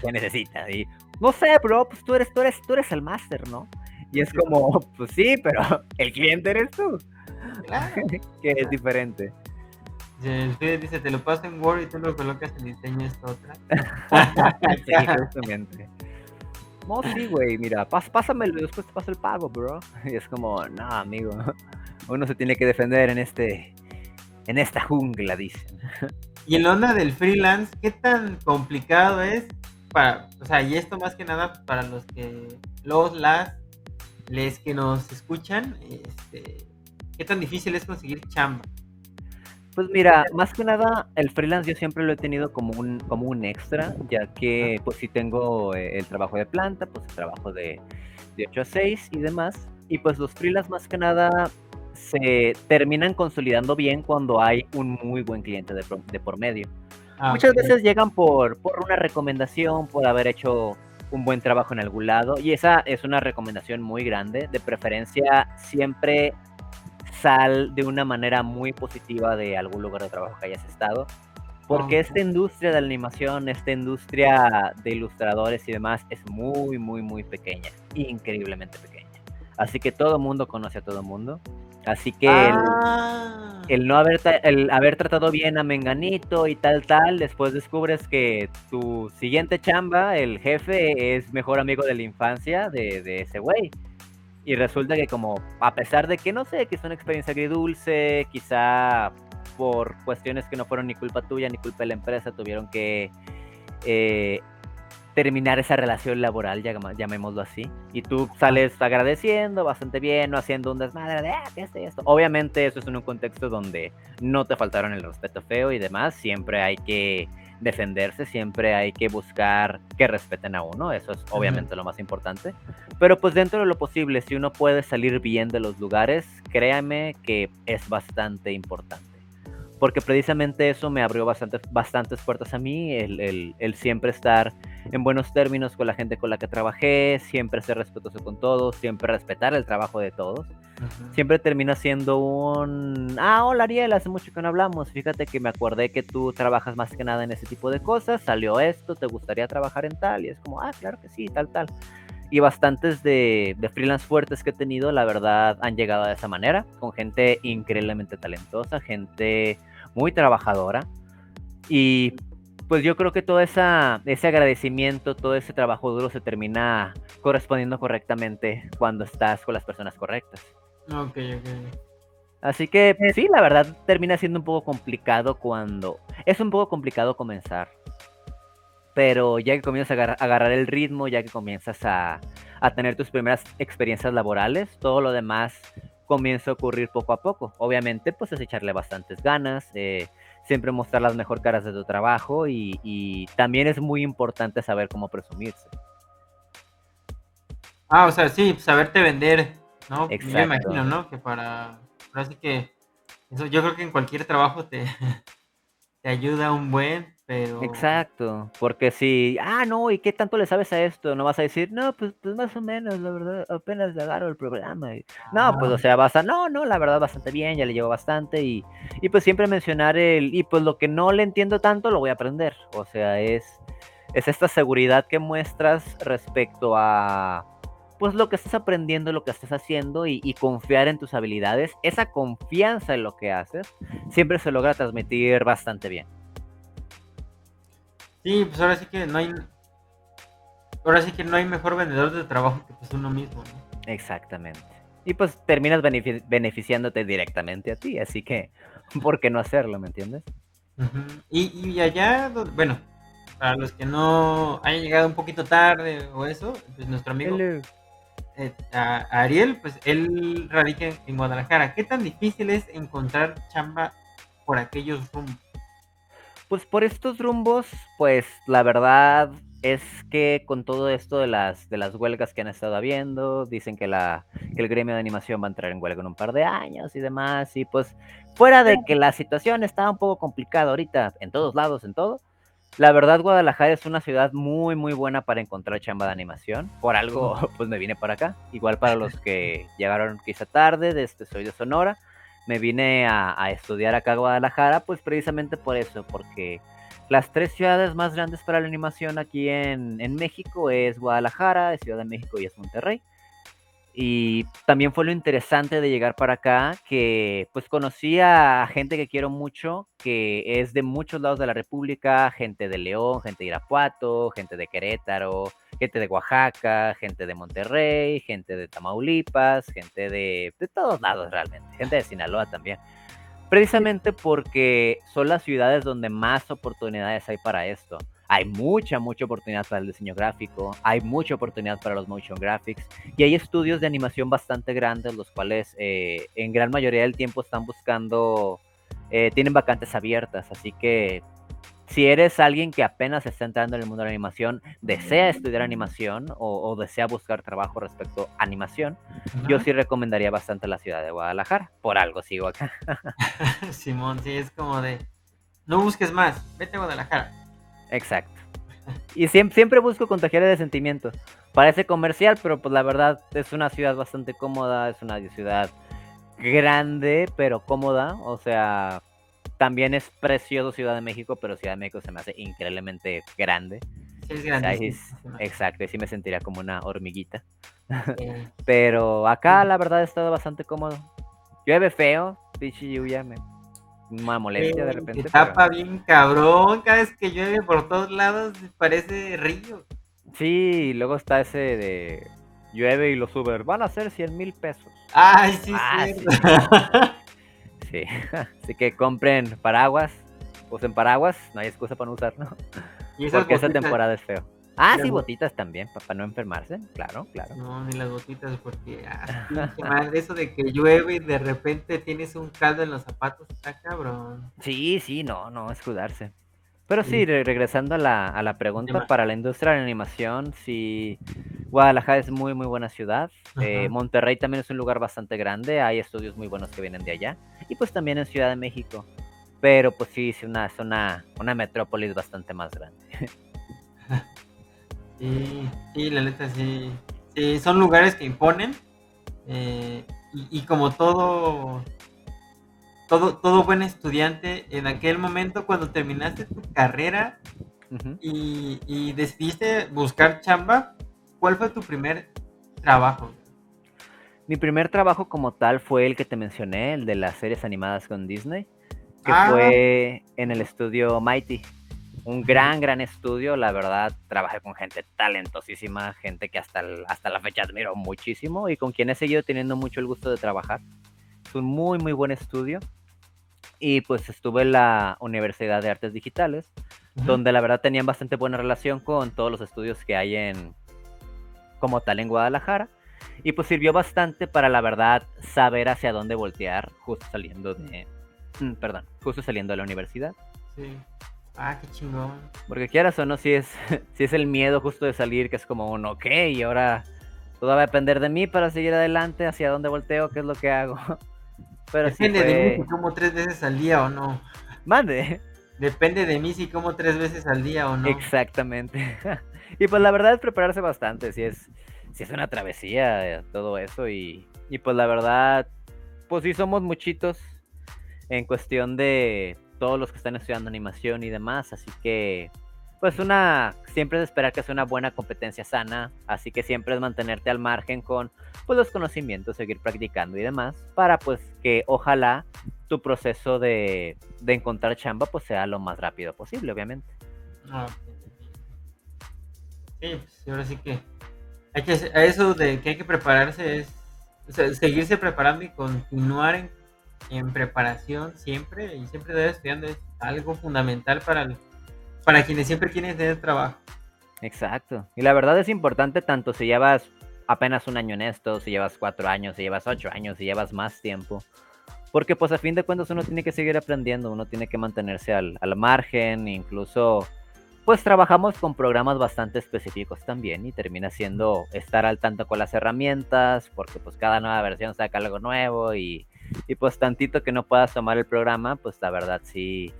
Speaker 2: se necesita. Y no sé, bro, pues tú eres, tú eres, tú eres el máster, ¿no? Y es como, pues sí, pero el cliente eres tú. que es diferente.
Speaker 1: Sí, dice, te lo paso en Word y tú lo colocas en diseño esta otra.
Speaker 2: sí, justamente. No, sí, güey, mira, pásamelo y después te paso el pago, bro. Y es como, no, amigo, uno se tiene que defender en este, en esta jungla, dicen.
Speaker 1: Y en la onda del freelance, ¿qué tan complicado es para, o sea, y esto más que nada para los que, los, las, les que nos escuchan, este, ¿qué tan difícil es conseguir chamba?
Speaker 2: Pues mira, más que nada el freelance yo siempre lo he tenido como un, como un extra, ya que pues si tengo eh, el trabajo de planta, pues el trabajo de, de 8 a 6 y demás. Y pues los freelance más que nada se terminan consolidando bien cuando hay un muy buen cliente de, de por medio. Ah, Muchas veces llegan por, por una recomendación, por haber hecho un buen trabajo en algún lado. Y esa es una recomendación muy grande. De preferencia, siempre sal de una manera muy positiva de algún lugar de trabajo que hayas estado. Porque esta industria de animación, esta industria de ilustradores y demás es muy, muy, muy pequeña. Increíblemente pequeña. Así que todo mundo conoce a todo mundo. Así que el, ah. no haber, el haber tratado bien a Menganito y tal, tal, después descubres que tu siguiente chamba, el jefe, es mejor amigo de la infancia de, de ese güey. Y resulta que como, a pesar de que no sé, que es una experiencia agridulce, quizá por cuestiones que no fueron ni culpa tuya ni culpa de la empresa, tuvieron que eh, terminar esa relación laboral, llamémoslo así. Y tú sales agradeciendo bastante bien, no haciendo un desmadre de, ah, ¿qué es esto? Obviamente eso es en un contexto donde no te faltaron el respeto feo y demás, siempre hay que defenderse, siempre hay que buscar que respeten a uno, eso es obviamente lo más importante. Pero pues dentro de lo posible, si uno puede salir bien de los lugares, créame que es bastante importante porque precisamente eso me abrió bastante, bastantes puertas a mí, el, el, siempre estar en buenos términos con la gente con la que trabajé, siempre ser respetuoso con todos, siempre respetar el trabajo de todos. Siempre termina siendo un, ah, hola Ariel, hace mucho que no hablamos, fíjate que me acordé que tú trabajas más que nada en ese tipo de cosas, salió esto, ¿te gustaría trabajar en tal? Y es como, ah, claro que sí, tal, tal y bastantes de, de, freelance fuertes que he tenido, la verdad, han llegado de esa manera, con gente increíblemente talentosa, gente muy trabajadora. Y pues yo creo que todo esa, ese agradecimiento, todo ese trabajo duro se termina correspondiendo correctamente cuando estás con las personas correctas.
Speaker 1: Ok, ok.
Speaker 2: Así que sí, la verdad termina siendo un poco complicado cuando... Es un poco complicado comenzar pero ya que comienzas a agarrar, el ritmo, ya que comienzas a, tener tus primeras experiencias laborales, todo lo demás comienza a ocurrir poco a poco. Obviamente, pues es echarle bastantes ganas, eh, siempre mostrar las mejores caras de tu trabajo y, también es muy importante saber cómo presumirse.
Speaker 1: Ah, o sea, sí, saberte vender, ¿no? Exacto. Yo me imagino, ¿no? Que para, así que eso yo creo que en cualquier trabajo te, te ayuda un buen, pero...
Speaker 2: Exacto, porque si, ah, no, ¿y qué tanto le sabes a esto? No vas a decir, no, pues, pues más o menos, la verdad, apenas le agarro el programa. no, pues, o sea, vas a, no, no, la verdad, bastante bien, ya le llevo bastante y, y pues siempre mencionar el, y pues lo que no le entiendo tanto lo voy a aprender. O sea, es, es esta seguridad que muestras respecto a, pues lo que estás aprendiendo, lo que estás haciendo y, y, confiar en tus habilidades, esa confianza en lo que haces, siempre se logra transmitir bastante bien.
Speaker 1: Sí, pues ahora sí que no hay. Ahora sí que no hay mejor vendedor de trabajo que pues uno mismo, ¿no?
Speaker 2: Exactamente. Y pues terminas beneficiándote directamente a ti, así que, ¿por qué no hacerlo, me entiendes?
Speaker 1: y, y, allá, bueno, para los que no hayan llegado un poquito tarde o eso, pues nuestro amigo eh, Ariel, pues él radica en Guadalajara. ¿Qué tan difícil es encontrar chamba por aquellos rumbos?
Speaker 2: Pues por estos rumbos, pues la verdad es que con todo esto de las, de las huelgas que han estado habiendo, dicen que, la, que el gremio de animación va a entrar en huelga en un par de años y demás, y pues fuera de que la situación está un poco complicada ahorita en todos lados, en todo, la verdad Guadalajara es una ciudad muy muy buena para encontrar chamba de animación, por algo pues me vine para acá, igual para los que llegaron quizá tarde, desde soy de Sonora, me vine a, estudiar acá a Guadalajara, pues precisamente por eso, porque las tres ciudades más grandes para la animación aquí en, en México es Guadalajara, es Ciudad de México y es Monterrey. Y también fue lo interesante de llegar para acá, que pues conocí a gente que quiero mucho, que es de muchos lados de la República, gente de León, gente de Irapuato, gente de Querétaro, gente de Oaxaca, gente de Monterrey, gente de Tamaulipas, gente de, de todos lados realmente, gente de Sinaloa también. Precisamente porque son las ciudades donde más oportunidades hay para esto hay mucha, mucha oportunidad para el diseño gráfico, hay mucha oportunidad para los motion graphics y hay estudios de animación bastante grandes, los cuales eh, en gran mayoría del tiempo están buscando, eh, tienen vacantes abiertas, así que si eres alguien que apenas está entrando en el mundo de la animación, desea estudiar animación o, desea buscar trabajo respecto a animación, yo sí recomendaría bastante la ciudad de Guadalajara. Por algo sigo acá.
Speaker 1: Simón, sí, es como de, no busques más, vete a Guadalajara.
Speaker 2: Exacto. Y siempre, siempre busco contagiar de sentimiento. Parece comercial, pero pues la verdad es una ciudad bastante cómoda, es una ciudad grande, pero cómoda. O sea, también es precioso Ciudad de México, pero Ciudad de México se me hace increíblemente grande.
Speaker 1: Es grande.
Speaker 2: exacto, y sí me sentiría como una hormiguita. pero acá la verdad he estado bastante cómodo. Llueve feo, pinche lluvia, me una molestia de repente.
Speaker 1: Se tapa bien cabrón, cada vez que llueve por todos lados parece río.
Speaker 2: Sí, luego está ese de llueve y los Uber van a ser 100 mil pesos.
Speaker 1: Ay, sí, ah, sí.
Speaker 2: sí. Así que compren paraguas, usen paraguas, no hay excusa para no usar, ¿no? Porque esa temporada es feo. Ah, sí, botitas también, para no enfermarse, claro, claro.
Speaker 1: No, ni las botitas, porque ah, eso de que llueve y de repente tienes un caldo en los zapatos, está cabrón.
Speaker 2: Sí, sí, no, no, escudarse. Pero sí, regresando a la, a la pregunta, para la industria de la animación, sí, Guadalajara es muy, muy buena ciudad. Eh, Monterrey también es un lugar bastante grande, hay estudios muy buenos que vienen de allá. Y pues también en Ciudad de México. Pero pues sí, es una, es una, una metrópolis bastante más grande.
Speaker 1: Sí, sí, la neta sí. sí son lugares que imponen. Eh, y, como todo, todo, todo buen estudiante, en aquel momento cuando terminaste tu carrera y, decidiste buscar chamba, ¿cuál fue tu primer trabajo?
Speaker 2: Mi primer trabajo como tal fue el que te mencioné, el de las series animadas con Disney, que ah. fue en el estudio Mighty un gran, gran estudio. La verdad, trabajé con gente talentosísima, gente que hasta, hasta la fecha admiro muchísimo y con quien he seguido teniendo mucho el gusto de trabajar. Es un muy, muy buen estudio. Y pues estuve en la Universidad de Artes Digitales, donde la verdad tenían bastante buena relación con todos los estudios que hay en, como tal en Guadalajara. Y pues sirvió bastante para la verdad saber hacia dónde voltear justo saliendo de, mm, perdón, justo saliendo de la universidad.
Speaker 1: Sí. Ah, qué chingón.
Speaker 2: Porque quieras o no, si es, si es el miedo justo de salir, que es como un, ok, y ahora todo va a depender de mí para seguir adelante, hacia dónde volteo, qué es lo que hago.
Speaker 1: Pero Depende de mí si como tres veces al día o no.
Speaker 2: Mande.
Speaker 1: Depende de mí si como tres veces al día o no.
Speaker 2: Exactamente. y pues la verdad es prepararse bastante, si es, si es una travesía, todo eso, y, y pues la verdad, pues sí somos muchitos en cuestión de todos los que están estudiando animación y demás, así que pues una siempre es esperar que sea una buena competencia sana, así que siempre es mantenerte al margen con pues los conocimientos, seguir practicando y demás, para pues que ojalá tu proceso de, de encontrar chamba pues sea lo más rápido posible, obviamente. Ah,
Speaker 1: sí, pues ahora sí que hay que eso de que hay que prepararse es seguirse preparando y continuar en en preparación siempre y siempre debe estudiando es algo fundamental para, para quienes siempre quieren tener trabajo.
Speaker 2: Exacto. Y la verdad es importante tanto si llevas apenas un año en esto, si llevas cuatro años, si llevas ocho años, si llevas más tiempo. Porque pues a fin de cuentas uno tiene que seguir aprendiendo, uno tiene que mantenerse al, al margen, incluso pues trabajamos con programas bastante específicos también y termina siendo estar al tanto con las herramientas, porque pues cada nueva versión saca algo nuevo y y pues tantito que no puedas tomar el programa, pues la verdad sí,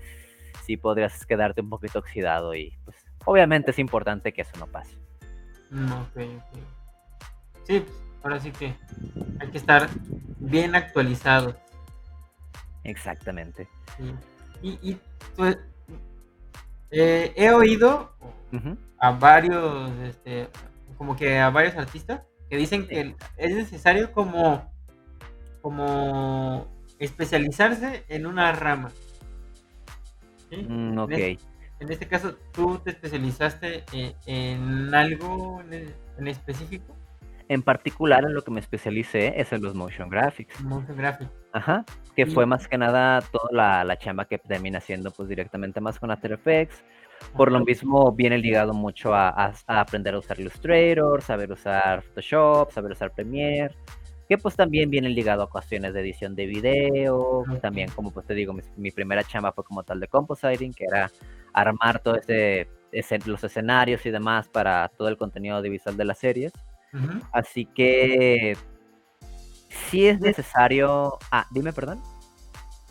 Speaker 2: sí podrías quedarte un poquito oxidado y pues obviamente es importante que eso no pase.
Speaker 1: Mm, sí, pues, ahora sí que hay que estar bien actualizado.
Speaker 2: Exactamente.
Speaker 1: Y, pues, eh, he oído a varios, este, como que a varios artistas que dicen que es necesario como como especializarse en una rama.
Speaker 2: Mm, ok.
Speaker 1: En este, caso, ¿tú te especializaste en, algo en, específico?
Speaker 2: En particular, en lo que me especialicé es en los motion graphics.
Speaker 1: Motion graphics.
Speaker 2: Ajá. Que fue más que nada toda la, la, chamba que termina haciendo pues directamente más con After Effects. Por lo mismo viene ligado mucho a, a, a aprender a usar Illustrator, saber usar Photoshop, saber usar Premiere que pues también viene ligado a cuestiones de edición de video, también como pues te digo, mi, primera chamba fue como tal de compositing, que era armar todo ese, los escenarios y demás para todo el contenido audiovisual de las series. Así que si es necesario... Ah, dime, perdón.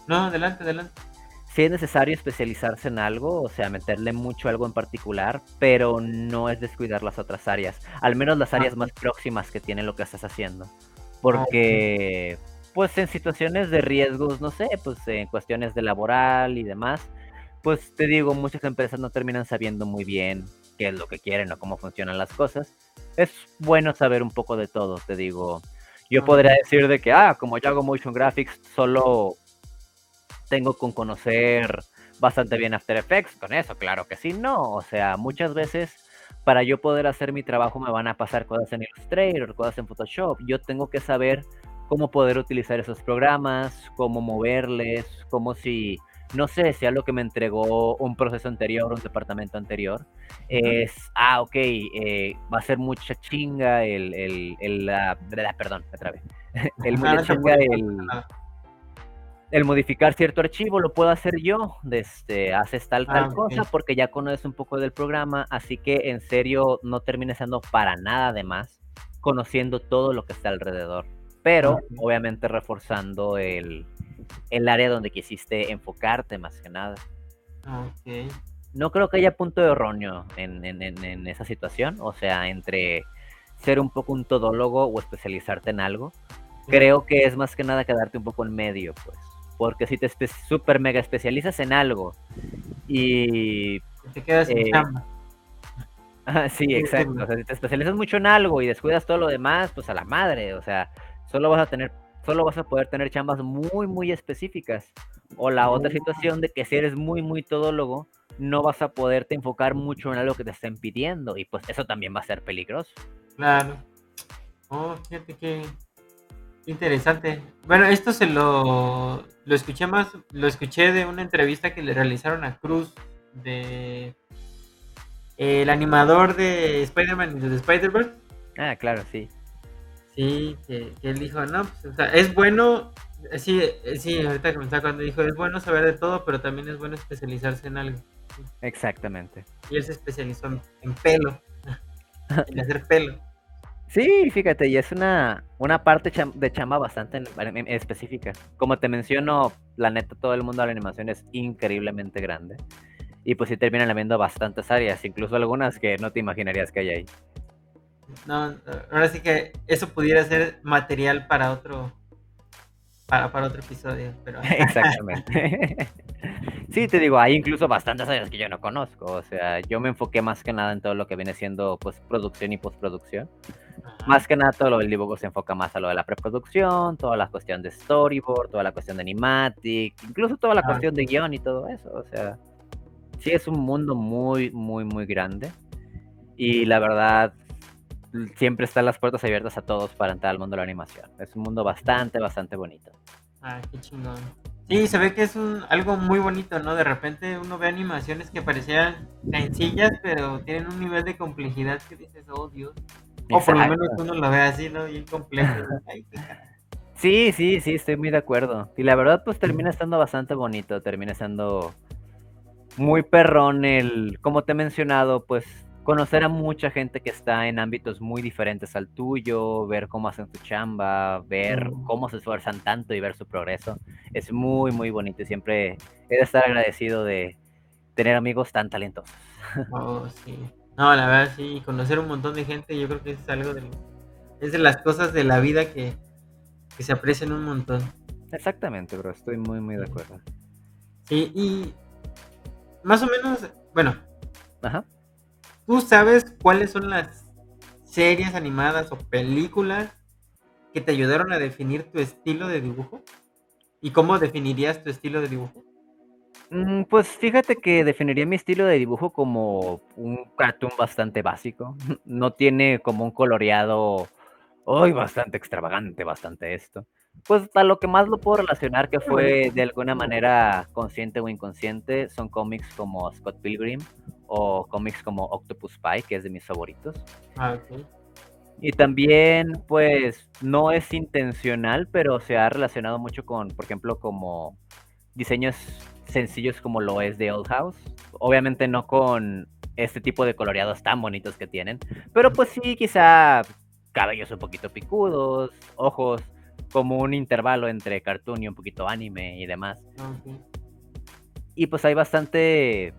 Speaker 1: No, adelante, adelante.
Speaker 2: Si es necesario especializarse en algo, o sea, meterle mucho algo en particular, pero no es descuidar las otras áreas, al menos las áreas más próximas que tiene lo que estás haciendo. Porque, pues en situaciones de riesgos, no sé, pues en cuestiones de laboral y demás, pues te digo, muchas empresas no terminan sabiendo muy bien qué es lo que quieren o cómo funcionan las cosas. Es bueno saber un poco de todo, te digo. Yo podría decir de que, ah, como yo hago motion graphics, solo tengo con conocer bastante bien After Effects, con eso, claro que sí, no. O sea, muchas veces para yo poder hacer mi trabajo me van a pasar cosas en Illustrator, cosas en Photoshop. Yo tengo que saber cómo poder utilizar esos programas, cómo moverles, cómo si, no sé, si algo que me entregó un proceso anterior, un departamento anterior, es, ah, ok, eh, va a ser mucha chinga el, el, el la, perdón, otra vez, el, mucha chinga el el modificar cierto archivo lo puedo hacer yo, este, haces tal, tal ah, cosa, porque ya conoces un poco del programa, así que en serio no termines siendo para nada de más, conociendo todo lo que está alrededor, pero ah, obviamente reforzando el, el, área donde quisiste enfocarte más que nada.
Speaker 1: Ah,
Speaker 2: no creo que haya punto erróneo en, en, en esa situación, o sea, entre ser un poco un todólogo o especializarte en algo. Creo que es más que nada quedarte un poco en medio, pues. Porque si te super mega especializas en algo y...
Speaker 1: Te quedas sin eh, chamba.
Speaker 2: sí, exacto. O sea, si te especializas mucho en algo y descuidas todo lo demás, pues a la madre. O sea, solo vas a tener, solo vas a poder tener chambas muy, muy específicas. O la otra situación de que si eres muy, muy todólogo, no vas a poderte enfocar mucho en algo que te estén pidiendo. Y pues eso también va a ser peligroso.
Speaker 1: Claro. Oh, fíjate que Interesante. Bueno, esto se lo, lo escuché más, lo escuché de una entrevista que le realizaron a Cruz de el animador de Spider-Man y de Spider-Verse.
Speaker 2: Ah, claro, sí.
Speaker 1: Sí, que, él dijo, no, pues, o sea, es bueno, sí, sí, ahorita que me está cuando dijo, es bueno saber de todo, pero también es bueno especializarse en algo.
Speaker 2: Exactamente.
Speaker 1: Y él se especializó en pelo, en hacer pelo.
Speaker 2: Sí, fíjate, y es una, una parte de chamba bastante específica. Como te menciono, la neta, todo el mundo de la animación es increíblemente grande. Y pues sí terminan habiendo bastantes áreas, incluso algunas que no te imaginarías que hay ahí.
Speaker 1: No, ahora sí que eso pudiera ser material para otro, para, para otro episodio, pero...
Speaker 2: Exactamente. sí, te digo, hay incluso bastantes áreas que yo no conozco. O sea, yo me enfoqué más que nada en todo lo que viene siendo pues, producción y postproducción. Más que nada todo lo del dibujo se enfoca más a lo de la preproducción, toda la cuestión de storyboard, toda la cuestión de animatic, incluso toda la cuestión de guion y todo eso. O sea, sí es un mundo muy, muy, muy grande. Y la verdad, siempre están las puertas abiertas a todos para entrar al mundo de la animación. Es un mundo bastante, bastante bonito.
Speaker 1: Ah, qué chingón. Sí, se ve que es un, algo muy bonito, ¿no? De repente uno ve animaciones que parecían sencillas, pero tienen un nivel de complejidad que dices, oh Dios. O por lo menos uno lo ve así, ¿no? Bien complejo.
Speaker 2: sí, sí, sí, estoy muy de acuerdo. Y la verdad, pues termina estando bastante bonito, termina estando muy perrón el, como te he mencionado, pues conocer a mucha gente que está en ámbitos muy diferentes al tuyo, ver cómo hacen su chamba, ver cómo se esfuerzan tanto y ver su progreso. Es muy, muy bonito y siempre he de estar agradecido de tener amigos tan talentosos.
Speaker 1: Oh, sí. No, la verdad sí, conocer un montón de gente, yo creo que es algo de, es de las cosas de la vida que, que se aprecian un montón.
Speaker 2: Exactamente, bro, estoy muy, muy de acuerdo.
Speaker 1: Sí, y más o menos, bueno, Ajá. ¿Tú sabes cuáles son las series animadas o películas que te ayudaron a definir tu estilo de dibujo? ¿Y cómo definirías tu estilo de dibujo?
Speaker 2: Mm, pues fíjate que definiría mi estilo de dibujo como un cartoon bastante básico. No tiene como un coloreado hoy bastante extravagante, bastante esto. Pues a lo que más lo puedo relacionar que fue de alguna manera consciente o inconsciente son cómics como Scott Pilgrim o cómics como Octopus Pie, que es de mis favoritos.
Speaker 1: Ah,
Speaker 2: y también, pues, no es intencional, pero se ha relacionado mucho con, por ejemplo, como diseños sencillos como lo es de Old House. Obviamente no con este tipo de coloreados tan bonitos que tienen, pero pues sí, quizá cabellos un poquito picudos, ojos como un intervalo entre cartoon y un poquito anime y demás. Y pues hay bastante,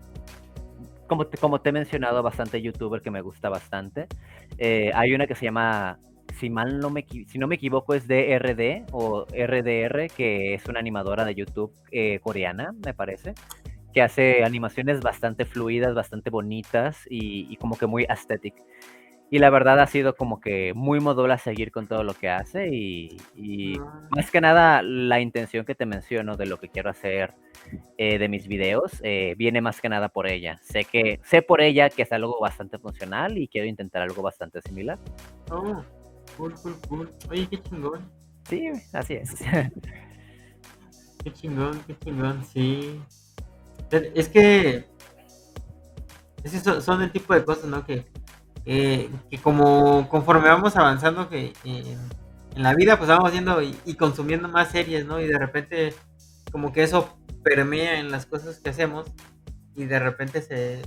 Speaker 2: como te, como te he mencionado, bastante youtuber que me gusta bastante. Eh, hay una que se llama si mal no me, si no me equivoco, es DRD o RDR, que es una animadora de YouTube eh, coreana, me parece, que hace animaciones bastante fluidas, bastante bonitas y, como que muy aesthetic. Y la verdad ha sido como que muy modular a seguir con todo lo que hace y, ah. más que nada la intención que te menciono de lo que quiero hacer eh, de mis videos eh, viene más que nada por ella. Sé que sé por ella que es algo bastante funcional y quiero intentar algo bastante similar.
Speaker 1: Oh, cool, cool, cool. Oye, qué chingón.
Speaker 2: Sí, así es.
Speaker 1: qué chingón, qué chingón, sí. Es que, es son el tipo de cosas, ¿no? Que eh, que como conforme vamos avanzando que en la vida, pues vamos viendo y, consumiendo más series, ¿no? Y de repente como que eso permea en las cosas que hacemos y de repente se,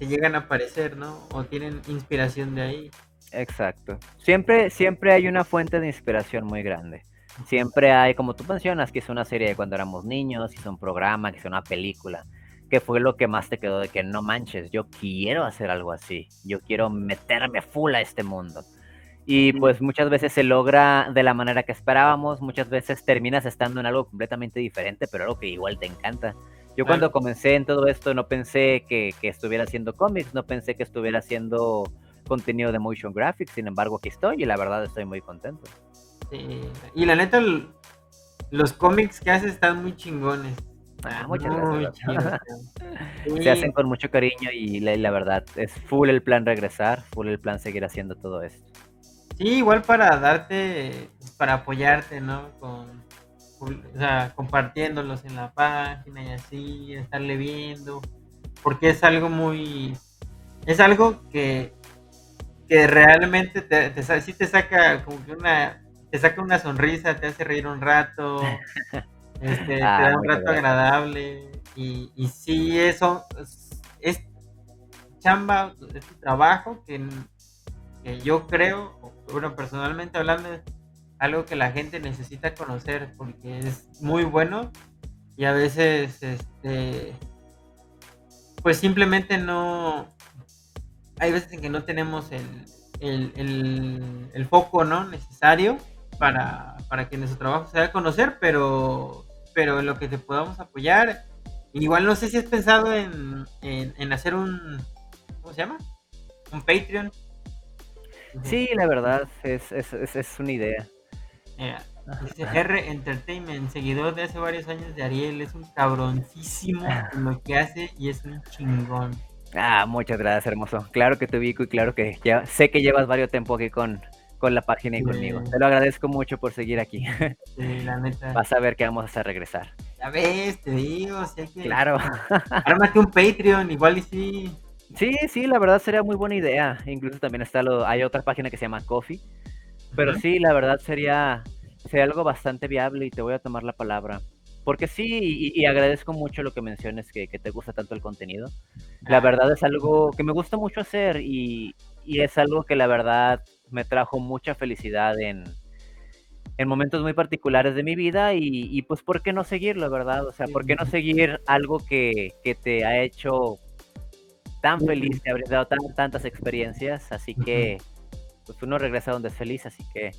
Speaker 1: llegan a aparecer, ¿no? O tienen inspiración de ahí.
Speaker 2: Exacto. Siempre, siempre hay una fuente de inspiración muy grande. Siempre hay, como tú mencionas, que es una serie de cuando éramos niños, que es un programa, que es una película. ¿Qué fue lo que más te quedó de que no manches, yo quiero hacer algo así, yo quiero meterme full a este mundo? Y pues muchas veces se logra de la manera que esperábamos, muchas veces terminas estando en algo completamente diferente, pero algo que igual te encanta. Yo cuando comencé en todo esto no pensé que, que, estuviera haciendo cómics, no pensé que estuviera haciendo contenido de motion graphics, sin embargo aquí estoy y la verdad estoy muy contento.
Speaker 1: Sí. Y la neta, los cómics que haces están muy chingones.
Speaker 2: Ah, muchas gracias. Se hacen con mucho cariño y la, verdad es full el plan regresar, full el plan seguir haciendo todo esto.
Speaker 1: Sí, igual para darte, para apoyarte, ¿no? Con, o sea, compartiéndolos en la página y así, estarle viendo, porque es algo muy, es algo que, que realmente te, te, sí te saca como que una, te saca una sonrisa, te hace reír un rato. Este, ah, te da un rato agradable. Y, y sí, eso es, chamba, es trabajo que, yo creo, bueno, personalmente hablando, es algo que la gente necesita conocer porque es muy bueno y a veces, este, pues simplemente no, hay veces en que no tenemos el, el, foco, ¿no? Necesario para, para que nuestro trabajo se dé a conocer, pero pero en lo que te podamos apoyar. Igual no sé si has pensado en, en, hacer un, ¿cómo se llama? Un Patreon.
Speaker 2: Sí, la verdad, es, es, es, una idea.
Speaker 1: dice R Entertainment, seguidor de hace varios años de Ariel, es un cabroncísimo en lo que hace y es un chingón.
Speaker 2: Ah, muchas gracias, hermoso. Claro que te ubico y claro que ya sé que llevas varios tiempo aquí con, con la página y conmigo. Te lo agradezco mucho por seguir aquí.
Speaker 1: Sí, la neta.
Speaker 2: Vas a ver que vamos a regresar.
Speaker 1: Ya ves, te digo, sé que...
Speaker 2: Claro.
Speaker 1: Ármate un Patreon, igual y sí.
Speaker 2: Sí, sí, la verdad sería muy buena idea. Incluso también está lo, hay otra página que se llama Coffee. Pero sí, la verdad sería, sería algo bastante viable y te voy a tomar la palabra. Porque sí, y, agradezco mucho lo que menciones, que, que, te gusta tanto el contenido. La verdad es algo que me gusta mucho hacer y, y es algo que la verdad me trajo mucha felicidad en, en momentos muy particulares de mi vida y, pues por qué no seguirlo, ¿verdad? O sea, ¿por qué no seguir algo que, te ha hecho tan feliz, te ha brindado tantas experiencias? Así que pues uno regresa donde es feliz, así que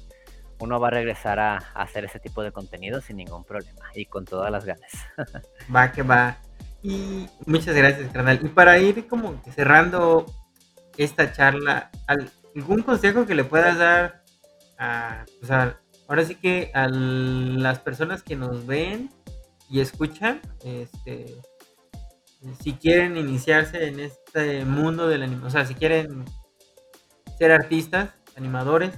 Speaker 2: uno va a regresar a, hacer ese tipo de contenido sin ningún problema y con todas las ganas.
Speaker 1: Va que va. Y muchas gracias, carnal. Y para ir como cerrando esta charla, ¿algún consejo que le puedas dar a, pues ahora sí que a las personas que nos ven y escuchan, este, si quieren iniciarse en este mundo del anime, o sea, si quieren ser artistas, animadores,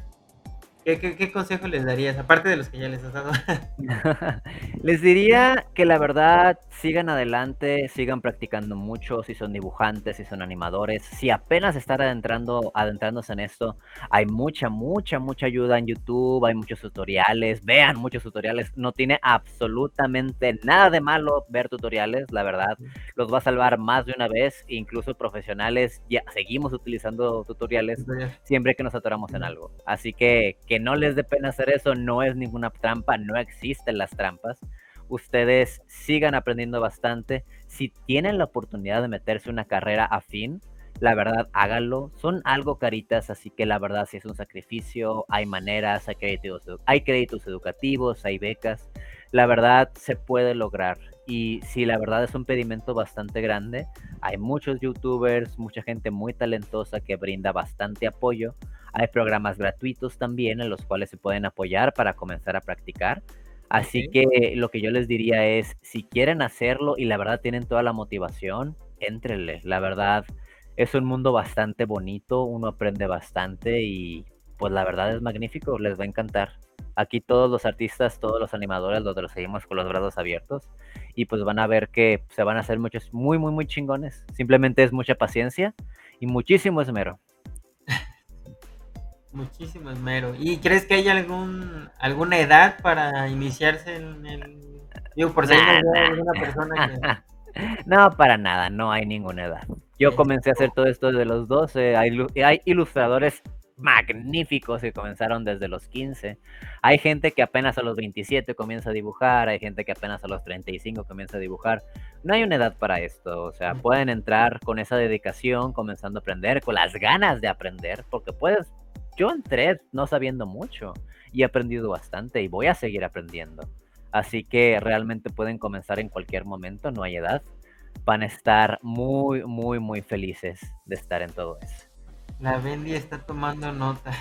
Speaker 1: ¿Qué, consejo les darías, aparte de los que ya les has dado?
Speaker 2: les diría que la verdad sigan adelante, sigan practicando mucho, si son dibujantes, si son animadores, si apenas están adentrando, adentrándose en esto, hay mucha, mucha, mucha ayuda en YouTube, hay muchos tutoriales, vean muchos tutoriales, no tiene absolutamente nada de malo ver tutoriales, la verdad, los va a salvar más de una vez, incluso profesionales, ya seguimos utilizando tutoriales siempre que nos atoramos en algo, así que que no les dé pena hacer eso, no es ninguna trampa, no existen las trampas. Ustedes sigan aprendiendo bastante. Si tienen la oportunidad de meterse una carrera afín, la verdad háganlo. Son algo caritas, así que la verdad si es un sacrificio, hay maneras, hay créditos, hay créditos educativos, hay becas. La verdad se puede lograr. y sí, la verdad es un pedimento bastante grande. Hay muchos youtubers, mucha gente muy talentosa que brinda bastante apoyo. Hay programas gratuitos también en los cuales se pueden apoyar para comenzar a practicar. Así que lo que yo les diría es, si quieren hacerlo y la verdad tienen toda la motivación, éntrenle. La verdad es un mundo bastante bonito, uno aprende bastante y pues la verdad es magnífico, les va a encantar. Aquí todos los artistas, todos los animadores los, los seguimos con los brazos abiertos y pues van a ver que se van a hacer muchos muy, muy, muy chingones. Simplemente es mucha paciencia y muchísimo esmero.
Speaker 1: Muchísimo esmero. ¿Y crees que hay algún alguna edad para iniciarse en el... Digo, por si alguna
Speaker 2: persona No, para nada, no hay ninguna edad. Yo comencé a hacer todo esto desde los 12, hay, hay ilustradores magníficos que comenzaron desde los 15. Hay gente que apenas a los 27 comienza a dibujar, hay gente que apenas a los 35 comienza a dibujar. No hay una edad para esto, o sea, pueden entrar con esa dedicación, comenzando a aprender, con las ganas de aprender, porque puedes yo entré no sabiendo mucho y he aprendido bastante y voy a seguir aprendiendo. Así que realmente pueden comenzar en cualquier momento, no hay edad. Van a estar muy, muy, muy felices de estar en todo eso.
Speaker 1: La Bendy está tomando nota.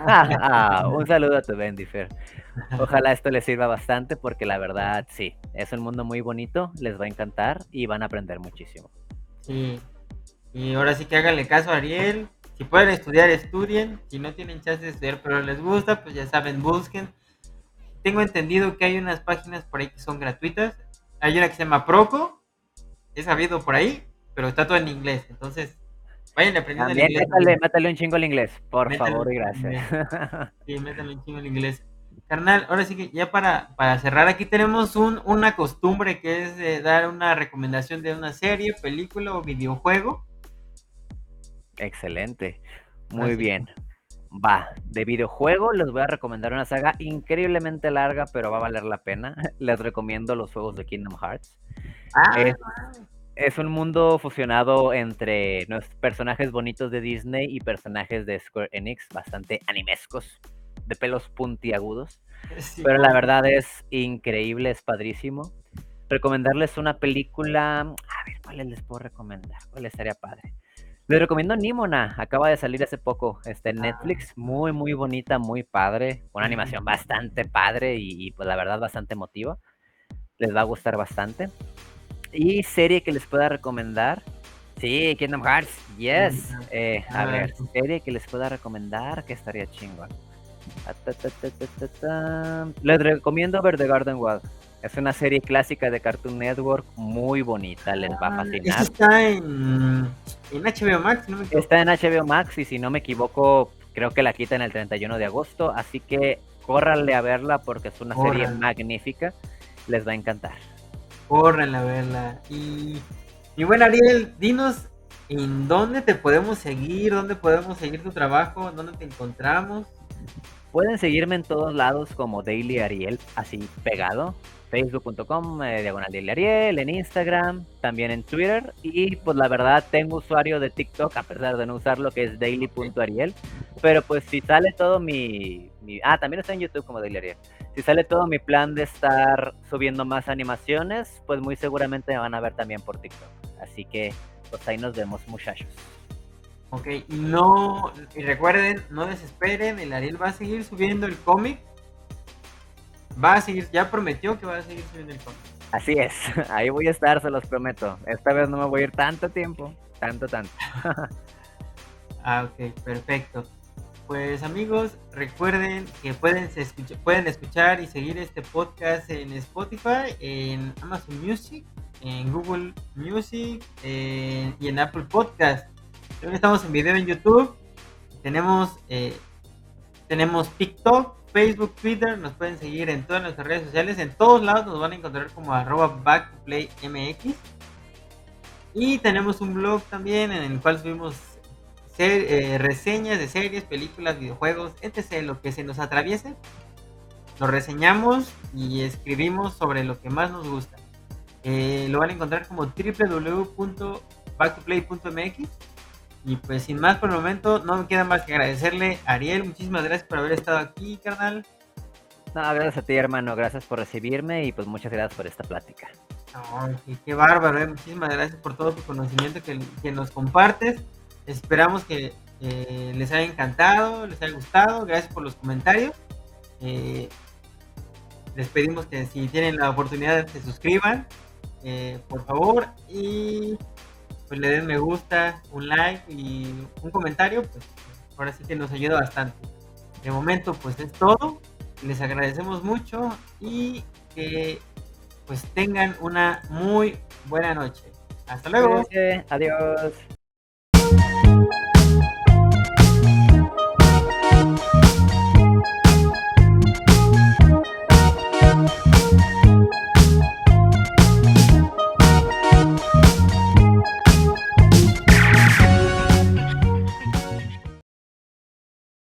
Speaker 2: Ah, un saludo a tu Bendy, Fer. Ojalá esto les sirva bastante porque la verdad, sí, es un mundo muy bonito, les va a encantar y van a aprender muchísimo.
Speaker 1: Sí. Y ahora sí que háganle caso a Ariel, si pueden estudiar, estudien. Si no tienen chance de estudiar, pero les gusta, pues ya saben, busquen. Tengo entendido que hay unas páginas por ahí que son gratuitas. Hay una que se llama Proco. He sabido por ahí, pero está todo en inglés. Entonces, vayan aprendiendo
Speaker 2: el inglés. Métale, métale, un chingo el inglés, por favor y gracias.
Speaker 1: Sí, métale un chingo el inglés. Carnal, ahora sí que ya para, para cerrar, aquí tenemos un, una costumbre que es dar una recomendación de una serie, película o videojuego
Speaker 2: Excelente. Muy bien. Va, de videojuego les voy a recomendar una saga increíblemente larga, pero va a valer la pena. Les recomiendo los juegos de Kingdom Hearts. Ah. Es, un mundo fusionado entre personajes bonitos de Disney y personajes de Square Enix, bastante animescos, de pelos puntiagudos. pero la verdad es increíble, es padrísimo. Recomendarles una película. A ver, ¿cuál les puedo recomendar? ¿Cuál estaría padre? Les recomiendo Nimona, acaba de salir hace poco, está en Netflix, muy muy bonita, muy padre, una animación bastante padre y, pues la verdad bastante emotiva. Les va a gustar bastante. Y serie que les pueda recomendar. Sí, Kingdom Hearts, yes. Eh, a ver, serie que les pueda recomendar que estaría chingón. Les recomiendo ver The Garden Wall. Es una serie clásica de Cartoon Network muy bonita, les va a ah, fascinar.
Speaker 1: Está en, HBO Max,
Speaker 2: no me Está en HBO Max y si no me equivoco, creo que la quitan el 31 de agosto, así que córranle a verla porque es una serie magnífica, les va a encantar.
Speaker 1: Córranle a verla. Y, y bueno, Ariel, dinos en dónde te podemos seguir, dónde podemos seguir tu trabajo, dónde te encontramos.
Speaker 2: Pueden seguirme en todos lados como Daily Ariel, así pegado facebook.com, eh, diagonal de Ariel, en Instagram, también en Twitter. Y pues la verdad tengo usuario de TikTok, a pesar de no usarlo, que es daily.ariel. Pero pues si sale todo mi, Ah, también está en YouTube como Daily Ariel. Si sale todo mi plan de estar subiendo más animaciones, pues muy seguramente me van a ver también por TikTok. Así que pues ahí nos vemos muchachos.
Speaker 1: Ok, y no, y recuerden, no desesperen, el Ariel va a seguir subiendo el cómic va a seguir, ya prometió que va a seguir subiendo el cómic.
Speaker 2: Así es, ahí voy a estar, se los prometo. Esta vez no me voy a ir tanto tiempo, tanto, tanto.
Speaker 1: ah, ok, perfecto. Pues amigos, recuerden que pueden, escuchar, pueden escuchar y seguir este podcast en Spotify, en Amazon Music, en Google Music y en Apple Podcast. También estamos en video en YouTube. Tenemos, eh, tenemos TikTok, Facebook, Twitter, nos pueden seguir en todas nuestras redes sociales, en todos lados nos van a encontrar como arroba. Y tenemos un blog también en el cual subimos eh, reseñas de series, películas, videojuegos, etc. Lo que se nos atraviese, lo reseñamos y escribimos sobre lo que más nos gusta. Eh, lo van a encontrar como www.backtoplay.mx y pues sin más por el momento, no me queda más que agradecerle a Ariel. Muchísimas gracias por haber estado aquí, carnal.
Speaker 2: No, gracias a ti, hermano. Gracias por recibirme y pues muchas gracias por esta plática.
Speaker 1: qué, bárbaro, eh. muchísimas gracias por todo tu conocimiento que, nos compartes. Esperamos que les haya encantado, les haya gustado. Gracias por los comentarios. Eh, les pedimos que si tienen la oportunidad se suscriban, eh, por favor, y pues le den me gusta, un like y un comentario, pues ahora sí que nos ayuda bastante. De momento, pues es todo. Les agradecemos mucho y que pues tengan una muy buena noche. Hasta luego.
Speaker 2: Adiós.